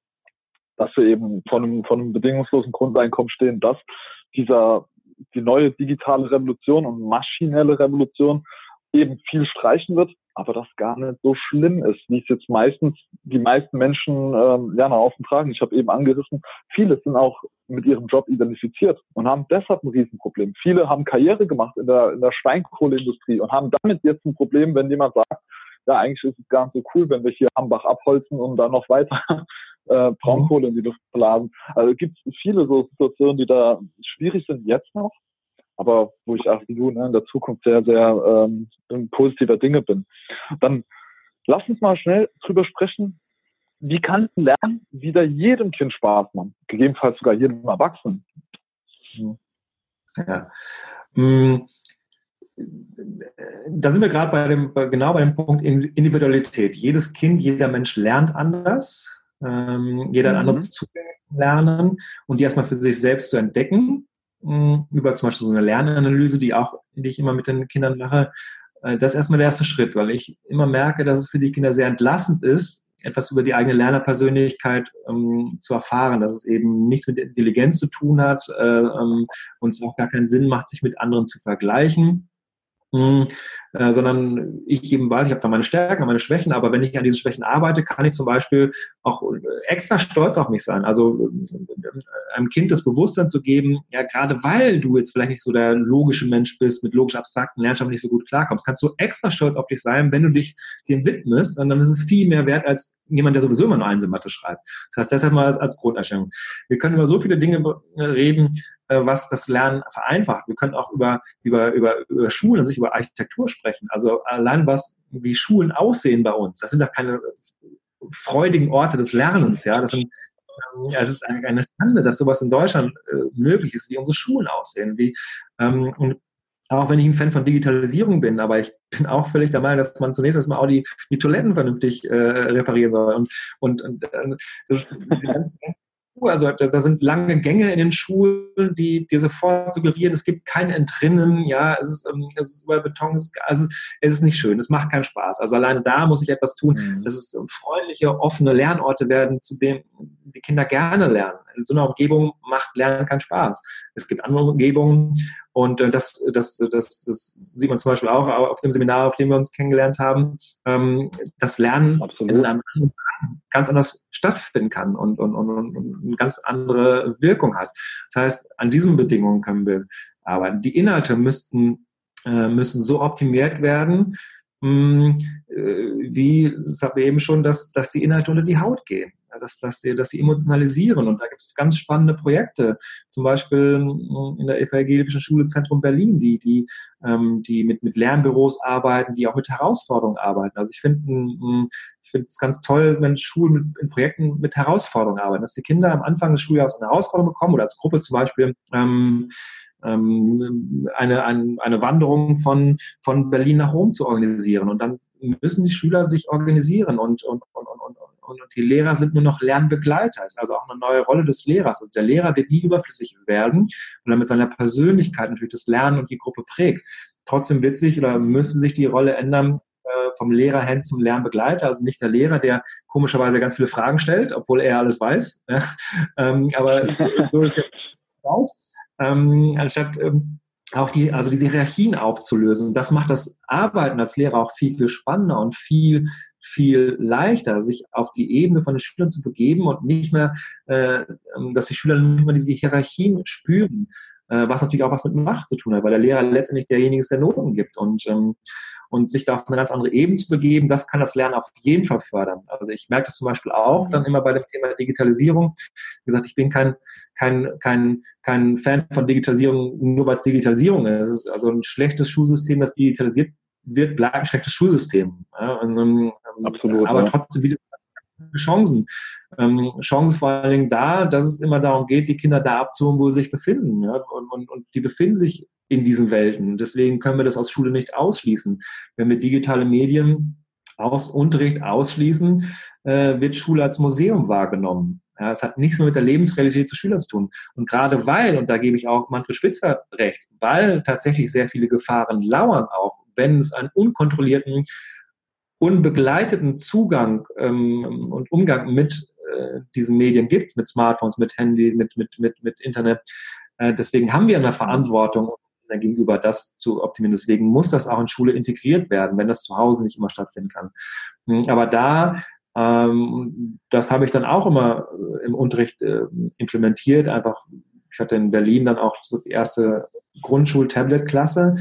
dass wir eben von einem, von einem bedingungslosen Grundeinkommen stehen, dass dieser die neue digitale Revolution und maschinelle Revolution eben viel streichen wird, aber das gar nicht so schlimm ist, wie es jetzt meistens die meisten Menschen ähm, ja nach außen tragen. Ich habe eben angerissen, viele sind auch mit ihrem Job identifiziert und haben deshalb ein Riesenproblem. Viele haben Karriere gemacht in der, in der Schweinkohleindustrie und haben damit jetzt ein Problem, wenn jemand sagt, ja, eigentlich ist es gar nicht so cool, wenn wir hier Hambach abholzen und dann noch weiter äh, Braunkohle in die Luft blasen. Also gibt es viele so Situationen, die da schwierig sind jetzt noch aber wo ich du ne, in der Zukunft sehr, sehr ähm, positiver Dinge bin. Dann lass uns mal schnell drüber sprechen, wie kann Lernen wieder jedem Kind Spaß machen, gegebenenfalls sogar jedem Erwachsenen. Ja. Hm. Da sind wir gerade bei dem, genau bei dem Punkt Individualität. Jedes Kind, jeder Mensch lernt anders. Ähm, jeder hat mhm. andere Zugänge zu lernen und die erstmal für sich selbst zu entdecken über zum Beispiel so eine Lernanalyse, die auch, die ich immer mit den Kindern mache, äh, das ist erstmal der erste Schritt, weil ich immer merke, dass es für die Kinder sehr entlastend ist, etwas über die eigene Lernerpersönlichkeit ähm, zu erfahren, dass es eben nichts mit Intelligenz zu tun hat äh, ähm, und es auch gar keinen Sinn macht, sich mit anderen zu vergleichen. Hm, äh, sondern ich eben weiß, ich habe da meine Stärken, meine Schwächen, aber wenn ich an diesen Schwächen arbeite, kann ich zum Beispiel auch äh, extra stolz auf mich sein. Also äh, einem Kind das Bewusstsein zu geben, ja, gerade weil du jetzt vielleicht nicht so der logische Mensch bist, mit logisch abstrakten Lernstoffen nicht so gut klarkommst, kannst du extra stolz auf dich sein, wenn du dich dem widmest, und dann ist es viel mehr wert als jemand, der sowieso immer nur Einzelmathe schreibt. Das heißt, deshalb mal als, als Grunderstellung. Wir können über so viele Dinge reden, was das Lernen vereinfacht. Wir können auch über, über, über, über Schulen, sich über Architektur sprechen. Also allein was, wie Schulen aussehen bei uns. Das sind doch keine freudigen Orte des Lernens, ja. Das sind, es ist eine Schande, dass sowas in Deutschland äh, möglich ist, wie unsere Schulen aussehen. Wie, ähm, und auch wenn ich ein Fan von Digitalisierung bin, aber ich bin auch völlig der Meinung, dass man zunächst erstmal auch die, die Toiletten vernünftig äh, reparieren soll. Und, und, und äh, das ist ganz, also da, sind lange Gänge in den Schulen, die dir sofort suggerieren, es gibt kein Entrinnen, ja, es ist, ähm, es ist über Beton, es ist, also es ist nicht schön, es macht keinen Spaß. Also alleine da muss ich etwas tun, mhm. dass es freundliche, offene Lernorte werden, zu denen die Kinder gerne lernen. In so einer Umgebung macht Lernen keinen Spaß. Es gibt andere Umgebungen und äh, das, das, das, das sieht man zum Beispiel auch auf dem Seminar, auf dem wir uns kennengelernt haben, ähm, das Lernen Absolut. ganz anders stattfinden kann und, und, und, und eine ganz andere Wirkung hat. Das heißt, an diesen Bedingungen können wir arbeiten. Die Inhalte müssten, äh, müssen so optimiert werden, mh, hm, äh, wie, das haben wir eben schon, dass, dass die Inhalte unter die Haut gehen dass, dass, sie, dass sie emotionalisieren. Und da gibt es ganz spannende Projekte, zum Beispiel hm, in der Evangelischen Schule Zentrum Berlin, die, die, ähm, die mit, mit Lernbüros arbeiten, die auch mit Herausforderungen arbeiten. Also ich finde hm, ich finde es ganz toll, wenn Schulen mit, in Projekten mit Herausforderungen arbeiten, dass die Kinder am Anfang des Schuljahres eine Herausforderung bekommen oder als Gruppe zum Beispiel ähm, ähm, eine, eine, eine Wanderung von, von Berlin nach Rom zu organisieren. Und dann müssen die Schüler sich organisieren und, und, und, und, und, die Lehrer sind nur noch Lernbegleiter. Das ist also auch eine neue Rolle des Lehrers. Also der Lehrer wird nie überflüssig werden und er mit seiner Persönlichkeit natürlich das Lernen und die Gruppe prägt. Trotzdem wird sich oder müsste sich die Rolle ändern, äh, vom Lehrer hin zum Lernbegleiter, also nicht der Lehrer, der komischerweise ganz viele Fragen stellt, obwohl er alles weiß. Ja. Ähm, aber so, ist ja gebaut. Ähm, anstatt ähm, auch die, also diese Hierarchien aufzulösen. Das macht das Arbeiten als Lehrer auch viel, viel spannender und viel, viel leichter, sich auf die Ebene von den Schülern zu begeben und nicht mehr, äh, dass die Schüler nicht mehr diese Hierarchien spüren, äh, was natürlich auch was mit Macht zu tun hat, weil der Lehrer letztendlich derjenige ist, der Noten gibt. Und ähm, und sich da auf eine ganz andere Ebene zu begeben, das kann das Lernen auf jeden Fall fördern. Also ich merke das zum Beispiel auch dann immer bei dem Thema Digitalisierung. Wie gesagt, ich bin kein, kein, kein, kein Fan von Digitalisierung, nur weil es Digitalisierung ist. Es also ein schlechtes Schulsystem, das digitalisiert wird, bleibt ein schlechtes Schulsystem. Ja, und, ähm, Absolut. Aber ja. trotzdem bietet Chancen. Ähm, Chancen vor allen Dingen da, dass es immer darum geht, die Kinder da abzuholen, wo sie sich befinden. Ja? Und, und, und die befinden sich in diesen Welten. Deswegen können wir das aus Schule nicht ausschließen. Wenn wir digitale Medien aus Unterricht ausschließen, äh, wird Schule als Museum wahrgenommen. Ja, es hat nichts mehr mit der Lebensrealität zu Schülern zu tun. Und gerade weil, und da gebe ich auch Manfred Spitzer recht, weil tatsächlich sehr viele Gefahren lauern auch, wenn es einen unkontrollierten, unbegleiteten Zugang ähm, und Umgang mit äh, diesen Medien gibt, mit Smartphones, mit Handy, mit, mit, mit, mit Internet. Äh, deswegen haben wir eine Verantwortung, gegenüber das zu optimieren. Deswegen muss das auch in Schule integriert werden, wenn das zu Hause nicht immer stattfinden kann. Hm, aber da, ähm, das habe ich dann auch immer äh, im Unterricht äh, implementiert. Einfach, ich hatte in Berlin dann auch so die erste Grundschul-Tablet-Klasse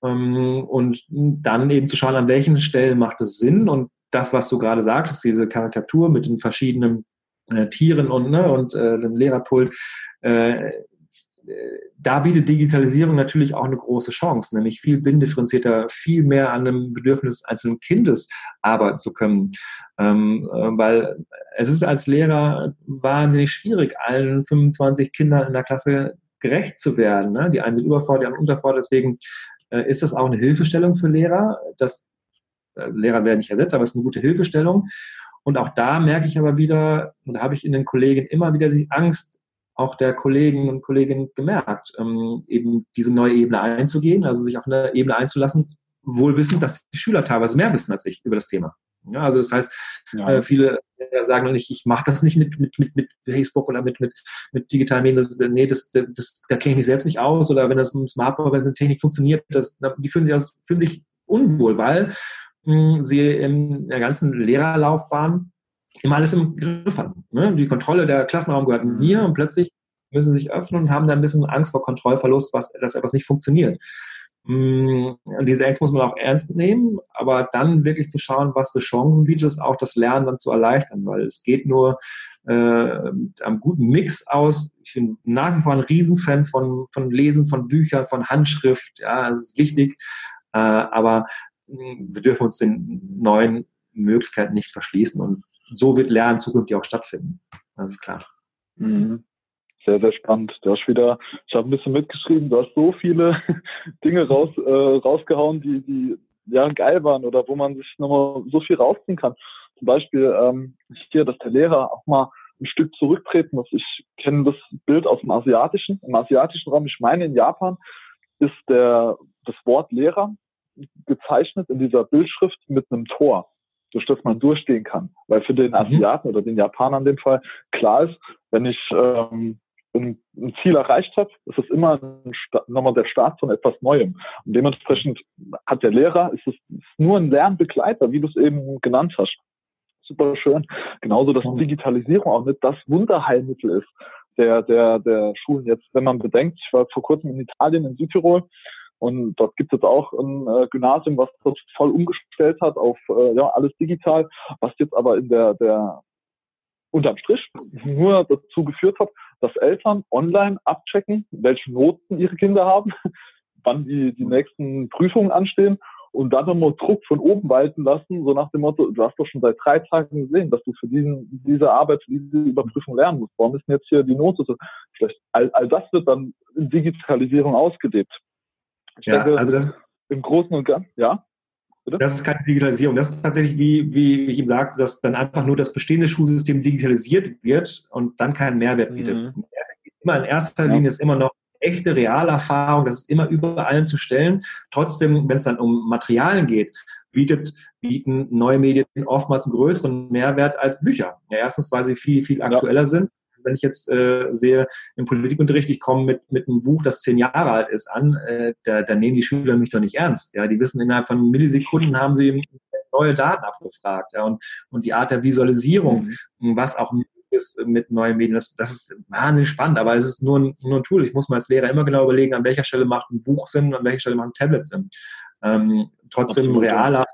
und dann eben zu schauen, an welchen Stellen macht es Sinn und das, was du gerade sagtest, diese Karikatur mit den verschiedenen äh, Tieren und, ne, und äh, dem Lehrerpult, äh, da bietet Digitalisierung natürlich auch eine große Chance, nämlich viel bindifferenzierter, viel mehr an dem Bedürfnis einzelnen Kindes arbeiten zu können. Ähm, äh, weil es ist als Lehrer wahnsinnig schwierig, allen 25 Kindern in der Klasse gerecht zu werden. Ne? Die einen sind überfordert, die anderen unterfordert. Deswegen äh, ist das auch eine Hilfestellung für Lehrer. Das, also Lehrer werden nicht ersetzt, aber es ist eine gute Hilfestellung. Und auch da merke ich aber wieder, und da habe ich in den Kollegen immer wieder die Angst, auch der Kollegen und Kolleginnen gemerkt, ähm, eben diese neue Ebene einzugehen, also sich auf eine Ebene einzulassen, wohl wissend, dass die Schüler teilweise mehr wissen als ich über das Thema. Ja, also das heißt, ja. äh, viele sagen nicht, ich mache das nicht mit, mit, mit, mit Facebook oder mit, mit, mit digitalen Medien, das ist, nee, das, das, das da kenne ich mich selbst nicht aus oder wenn das mit dem Smartphone, wenn eine Technik funktioniert, das, die fühlen sich, aus, fühlen sich unwohl, weil mh, hm, sie in der ganzen Lehrerlaufbahn immer alles im Griff hatten. Ne? Die Kontrolle der Klassenraum gehört mir und plötzlich müssen sie sich öffnen und haben da ein bisschen Angst vor Kontrollverlust, was, dass etwas nicht funktioniert. Mm, und diese Ängste muss man auch ernst nehmen, aber dann wirklich zu schauen, was für Chancen bietet es, auch das Lernen dann zu erleichtern, weil es geht nur äh, am guten Mix aus. Ich bin nach wie vor ein Riesenfan von, von Lesen, von Büchern, von Handschrift. Ja, es ist wichtig, äh, aber mm, wir dürfen uns den neuen Möglichkeiten nicht verschließen und so wird Lernen zukünftig auch stattfinden. Das ist klar. Mhm sehr, sehr spannend. Du hast wieder, ich habe ein bisschen mitgeschrieben, du hast so viele Dinge raus, äh, rausgehauen, die, die ja geil waren oder wo man sich nochmal so viel rausziehen kann. Zum Beispiel ähm, hier, dass der Lehrer auch mal ein Stück zurücktreten muss. Ich kenne das Bild aus dem asiatischen, im asiatischen Raum, ich meine in Japan ist der, das Wort Lehrer gezeichnet in dieser Bildschrift mit einem Tor durch das man durchgehen kann. Weil für den mhm. Asiaten oder den Japaner in dem Fall klar ist, wenn ich ähm, ein, ein Ziel erreicht habe, ist es immer ein, nochmal der Start von etwas Neuem. Und dementsprechend hat der Lehrer, ist es ist nur ein Lernbegleiter, wie du es eben genannt hast. Super schön. Genauso, dass Digitalisierung auch nicht das Wunderheilmittel ist der, der, der Schulen jetzt. Wenn man bedenkt, ich war vor kurzem in Italien, in Südtirol, und dort gibt es auch ein äh, Gymnasium, was das voll umgestellt hat auf äh, ja alles digital, was jetzt aber in der, der unterm Strich nur dazu geführt hat, dass Eltern online abchecken, welche Noten ihre Kinder haben, wann die, die nächsten Prüfungen anstehen und dann nochmal Druck von oben walten lassen, so nach dem Motto, du hast doch schon seit drei Tagen gesehen, dass du für diesen, diese Arbeit, für diese Überprüfung lernen musst. Warum ist denn jetzt hier die Note so schlecht? All, all das wird dann in Digitalisierung ausgelebt. Ich ja, denke, also das im Großen und Ganzen, ja. Bitte? Das ist keine Digitalisierung. Das ist tatsächlich, wie, wie ich ihm sagte, dass dann einfach nur das bestehende Schulsystem digitalisiert wird und dann keinen Mehrwert bietet. Mhm. Mehrwert immer in erster Linie ja. ist immer noch echte Realerfahrung, das ist immer über allem zu stellen. Trotzdem, wenn es dann um Materialien geht, bietet, bieten neue Medien oftmals einen größeren Mehrwert als Bücher. Ja, erstens, weil sie viel, viel aktueller ja. sind wenn ich jetzt äh, sehe, im Politikunterricht, ich komme mit, mit einem Buch, das zehn Jahre alt ist, an, äh, da, da nehmen die Schüler mich doch nicht ernst. Ja, die wissen, innerhalb von Millisekunden haben sie neue Daten abgefragt. Ja, und, und die Art der Visualisierung, mhm. was auch ist mit neuen Medien, das, das ist wahnsinnig spannend, aber es ist nur ein, nur ein Tool. Ich muss mal als Lehrer immer genau überlegen, an welcher Stelle macht ein Buch Sinn, an welcher Stelle macht ein Tablet Sinn. Ähm, trotzdem realer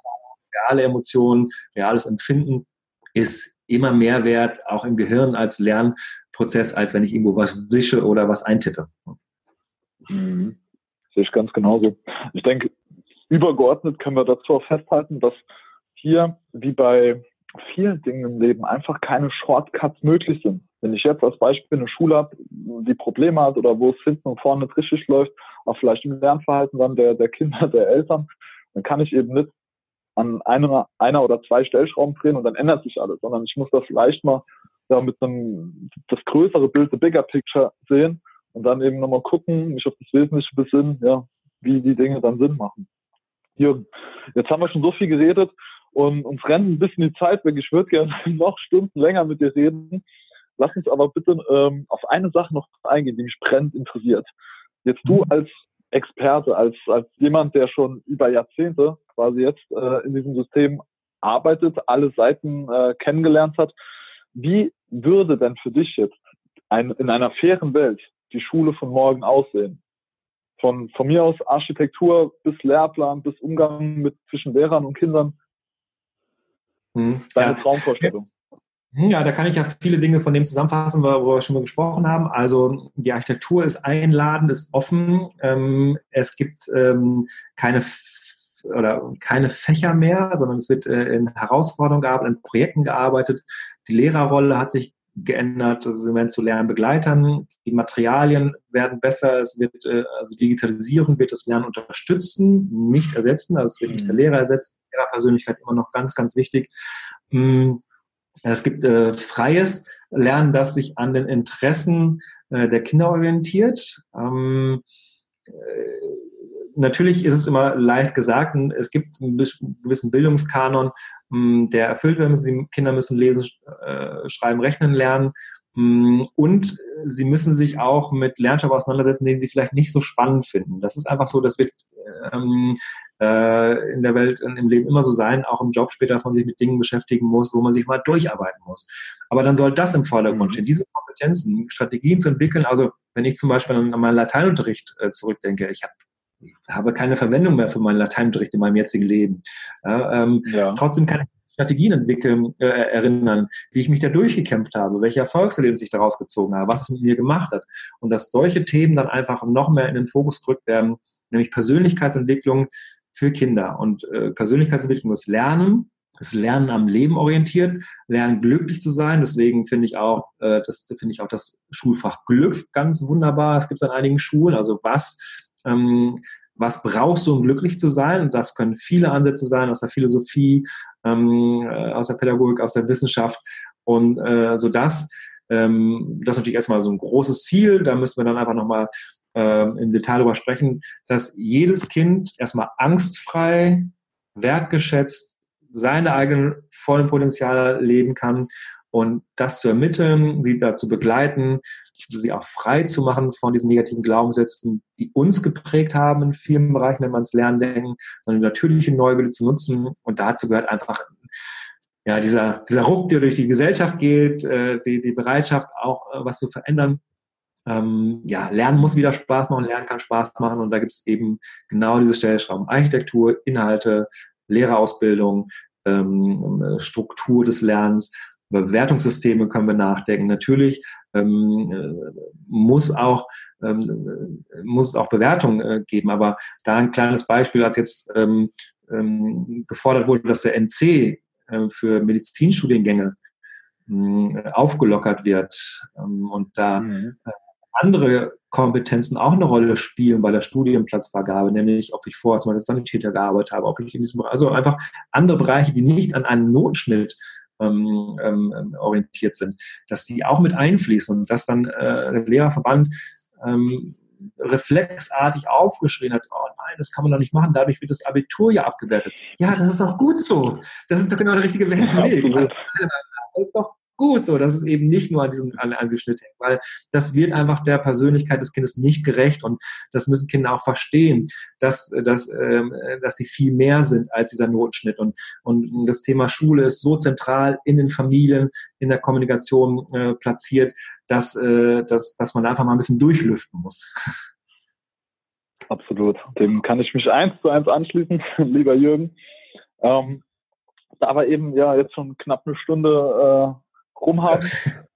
reale Emotionen, reales Empfinden ist immer mehr wert, auch im Gehirn als Lernprozess, als wenn ich irgendwo was wische oder was eintippe. Mhm. Sehe ich ganz genauso. Ich denke, übergeordnet können wir dazu auch festhalten, dass hier, wie bei vielen Dingen im Leben, einfach keine Shortcuts möglich sind. Wenn ich jetzt als Beispiel eine Schule habe, die Probleme hat oder wo es hinten und vorne nicht richtig läuft, auch vielleicht im Lernverhalten dann der, der Kinder, der Eltern, dann kann ich eben nicht an einer, einer oder zwei Stellschrauben drehen und dann ändert sich alles, sondern ich muss das vielleicht mal ja, mit einem, das größere Bild, the bigger picture sehen und dann eben nochmal gucken, mich auf das Wesentliche besinnen, ja, wie die Dinge dann Sinn machen. Hier, jetzt haben wir schon so viel geredet und uns rennt ein bisschen die Zeit weg. Ich würde gerne noch Stunden länger mit dir reden. Lass uns aber bitte ähm, auf eine Sache noch eingehen, die mich brennend interessiert. Jetzt du mhm. als Experte, als, als jemand, der schon über Jahrzehnte quasi jetzt äh, in diesem System arbeitet, alle Seiten äh, kennengelernt hat. Wie würde denn für dich jetzt ein, in einer fairen Welt die Schule von morgen aussehen? Von, von mir aus Architektur bis Lehrplan bis Umgang mit zwischen Lehrern und Kindern. Hm, Deine ja. Traumvorstellung. Hm, ja, da kann ich ja viele Dinge von dem zusammenfassen, worüber wir schon mal gesprochen haben. Also die Architektur ist einladend, ist offen. Ähm, es gibt ähm, keine oder keine Fächer mehr, sondern es wird äh, in Herausforderungen gearbeitet, in Projekten gearbeitet. Die Lehrerrolle hat sich geändert, also sie werden zu Lernbegleitern, die Materialien werden besser, es wird, äh, also Digitalisierung wird das Lernen unterstützen, nicht ersetzen, also es wird nicht der mhm. Lehrer ersetzt, Lehrerpersönlichkeit immer noch ganz, ganz wichtig. Hm, es gibt äh, freies Lernen, das sich an den Interessen äh, der Kinder orientiert. Ähm, äh, natürlich ist es immer leicht gesagt, es gibt einen gewissen Bildungskanon, hm, der erfüllt werden muss. Die Kinder müssen lesen, äh, schreiben, rechnen lernen. Hm, und sie müssen sich auch mit Lernstoff auseinandersetzen, den sie vielleicht nicht so spannend finden. Das ist einfach so, das wird ähm, äh, in der Welt, im Leben immer so sein, auch im Job später, dass man sich mit Dingen beschäftigen muss, wo man sich mal durcharbeiten muss. Aber dann soll das im Vordergrund mhm. stehen, diese Kompetenzen, Strategien zu entwickeln. Also wenn ich zum Beispiel an meinen Lateinunterricht äh, zurückdenke, ich habe habe keine Verwendung mehr für meinen Lateinunterricht in meinem jetzigen Leben. Ja, ähm, ja. Trotzdem kann ich Strategien entwickeln, äh, erinnern, wie ich mich da durchgekämpft habe, welche Erfolgserlebnisse ich daraus gezogen habe, was es mit mir gemacht hat. Und dass solche Themen dann einfach noch mehr in den Fokus gerückt werden, nämlich Persönlichkeitsentwicklung für Kinder. Und äh, Persönlichkeitsentwicklung ist Lernen, das Lernen am Leben orientiert, Lernen glücklich zu sein. Deswegen finde ich auch, äh, das finde ich auch das Schulfach Glück ganz wunderbar. Es gibt es an einigen Schulen. Also was ähm, was brauchst du, um glücklich zu sein? Und das können viele Ansätze sein aus der Philosophie, ähm, äh, aus der Pädagogik, aus der Wissenschaft. Und äh, so das, ähm, das ist natürlich erstmal so ein großes Ziel. Da müssen wir dann einfach nochmal äh, im Detail darüber sprechen, dass jedes Kind erstmal angstfrei, wertgeschätzt, seine eigenen vollen Potenziale leben kann und das zu ermitteln, sie dazu begleiten, sie auch frei zu machen von diesen negativen Glaubenssätzen, die uns geprägt haben in vielen Bereichen, wenn man es Lernen denken, sondern die natürliche Neugierde zu nutzen. Und dazu gehört einfach ja, dieser, dieser Ruck, der durch die Gesellschaft geht, äh, die, die Bereitschaft auch äh, was zu verändern. Ähm, ja, Lernen muss wieder Spaß machen, Lernen kann Spaß machen und da gibt es eben genau diese Stellschrauben. Architektur, Inhalte, Lehrerausbildung, ähm, Struktur des Lernens über Bewertungssysteme können wir nachdenken. Natürlich ähm, äh, muss auch ähm, muss es auch Bewertungen äh, geben, aber da ein kleines Beispiel, als jetzt ähm, ähm, gefordert wurde, dass der NC äh, für Medizinstudiengänge äh, aufgelockert wird ähm, und da mhm. Andere Kompetenzen auch eine Rolle spielen bei der Studienplatzvergabe, nämlich ob ich vorher zum Beispiel als Sanitäter gearbeitet habe, ob ich in diesem Bereich, also einfach andere Bereiche, die nicht an einen Notenschnitt ähm, ähm, orientiert sind, dass die auch mit einfließen und dass dann äh, der Lehrerverband ähm, reflexartig aufgeschrien hat, oh nein, das kann man doch nicht machen, dadurch wird das Abitur ja abgewertet. Ja, das ist auch gut so. Das ist doch genau der richtige Weg. Ja, das ist doch gut so, dass es eben nicht nur an diesem, an, diesem Schnitt hängt, weil das wird einfach der Persönlichkeit des Kindes nicht gerecht und das müssen Kinder auch verstehen, dass, dass, äh, dass sie viel mehr sind als dieser Notenschnitt und, und das Thema Schule ist so zentral in den Familien, in der Kommunikation äh, platziert, dass, äh, dass, dass man einfach mal ein bisschen durchlüften muss. Absolut. Dem kann ich mich eins zu eins anschließen, lieber Jürgen. Ähm, da wir eben ja jetzt schon knapp eine Stunde äh, rumhaben.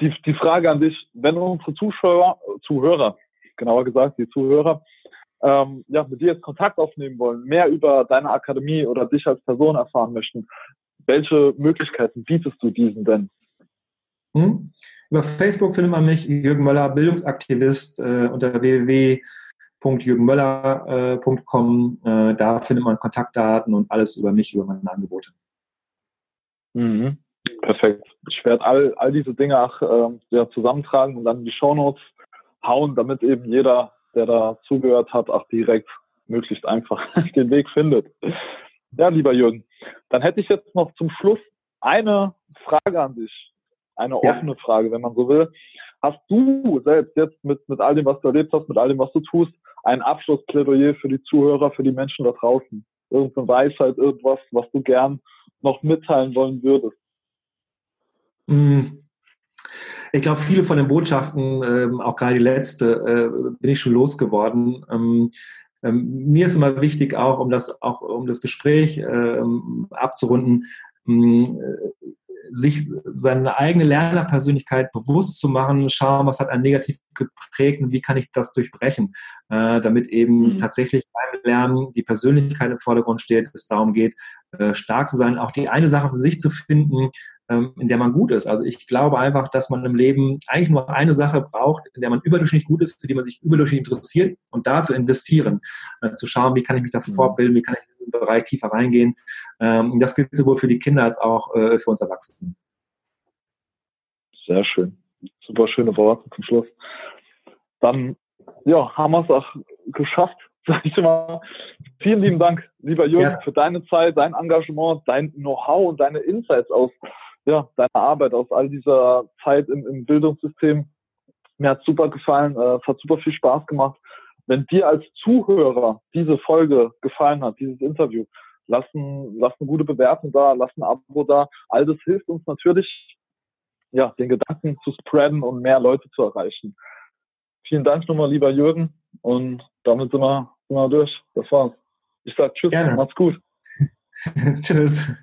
die, die Frage an dich, wenn unsere Zuschauer, Zuhörer, genauer gesagt, die Zuhörer, ähm, ja, mit dir jetzt Kontakt aufnehmen wollen, mehr über deine Akademie oder dich als Person erfahren möchten, welche Möglichkeiten bietest du diesen denn? Hm? Über Facebook findet man mich, Jürgen Möller, Bildungsaktivist, äh, unter www.jürgenmöller.com. Äh, da findet man Kontaktdaten und alles über mich, über meine Angebote. Mhm. Perfekt. Ich werde all, all diese Dinge auch äh, ja, zusammentragen und dann die Shownotes hauen, damit eben jeder, der da zugehört hat, auch direkt möglichst einfach den Weg findet. Ja, lieber Jürgen, dann hätte ich jetzt noch zum Schluss eine Frage an dich. Eine ja. offene Frage, wenn man so will. Hast du selbst jetzt mit, mit all dem, was du erlebt hast, mit all dem, was du tust, ein Abschlussplädoyer für die Zuhörer, für die Menschen da draußen? Irgendeine Weisheit, irgendwas, was du gern noch mitteilen wollen würdest? Hm. Ich glaube, viele von den Botschaften, ähm, auch gerade die letzte, äh, bin ich schon losgeworden. Ähm, ähm, mir ist immer wichtig, auch um das, auch um das Gespräch abzurunden, hm, äh, sich seine eigene Lernerpersönlichkeit bewusst zu machen, schauen, was hat einen negativ geprägt und wie kann ich das durchbrechen, äh, damit eben mhm. tatsächlich beim Lernen die Persönlichkeit im Vordergrund steht, es darum geht, äh, stark zu sein, auch die eine Sache für sich zu finden, in der man gut ist. Also ich glaube einfach, dass man im Leben eigentlich nur eine Sache braucht, in der man überdurchschnittlich gut ist, für die man sich überdurchschnittlich interessiert und da zu investieren, äh, zu schauen, wie kann ich mich da mhm. fortbilden, wie kann ich in diesen Bereich tiefer reingehen. Ähm, das gilt sowohl für die Kinder als auch äh, für uns Erwachsenen. Sehr schön. Super schöne Worte zum Schluss. Dann ja, haben wir es auch geschafft sag ich mal, vielen lieben Dank, lieber Jürgen, ja. für deine Zeit, dein Engagement, dein Know-how und deine Insights aus ja, deiner Arbeit, aus all dieser Zeit im, im Bildungssystem. Mir hat super gefallen, äh, es hat super viel Spaß gemacht. Wenn dir als Zuhörer diese Folge gefallen hat, dieses Interview, lass, ein, lass eine gute Bewertung da, lass ein Abo da. All das hilft uns natürlich, ja, den Gedanken zu spreaden und mehr Leute zu erreichen. Vielen Dank nochmal, lieber Jürgen. Und damit sind wir, sind wir durch. Das war's. Ich sag Tschüss, Gerne. macht's gut. tschüss.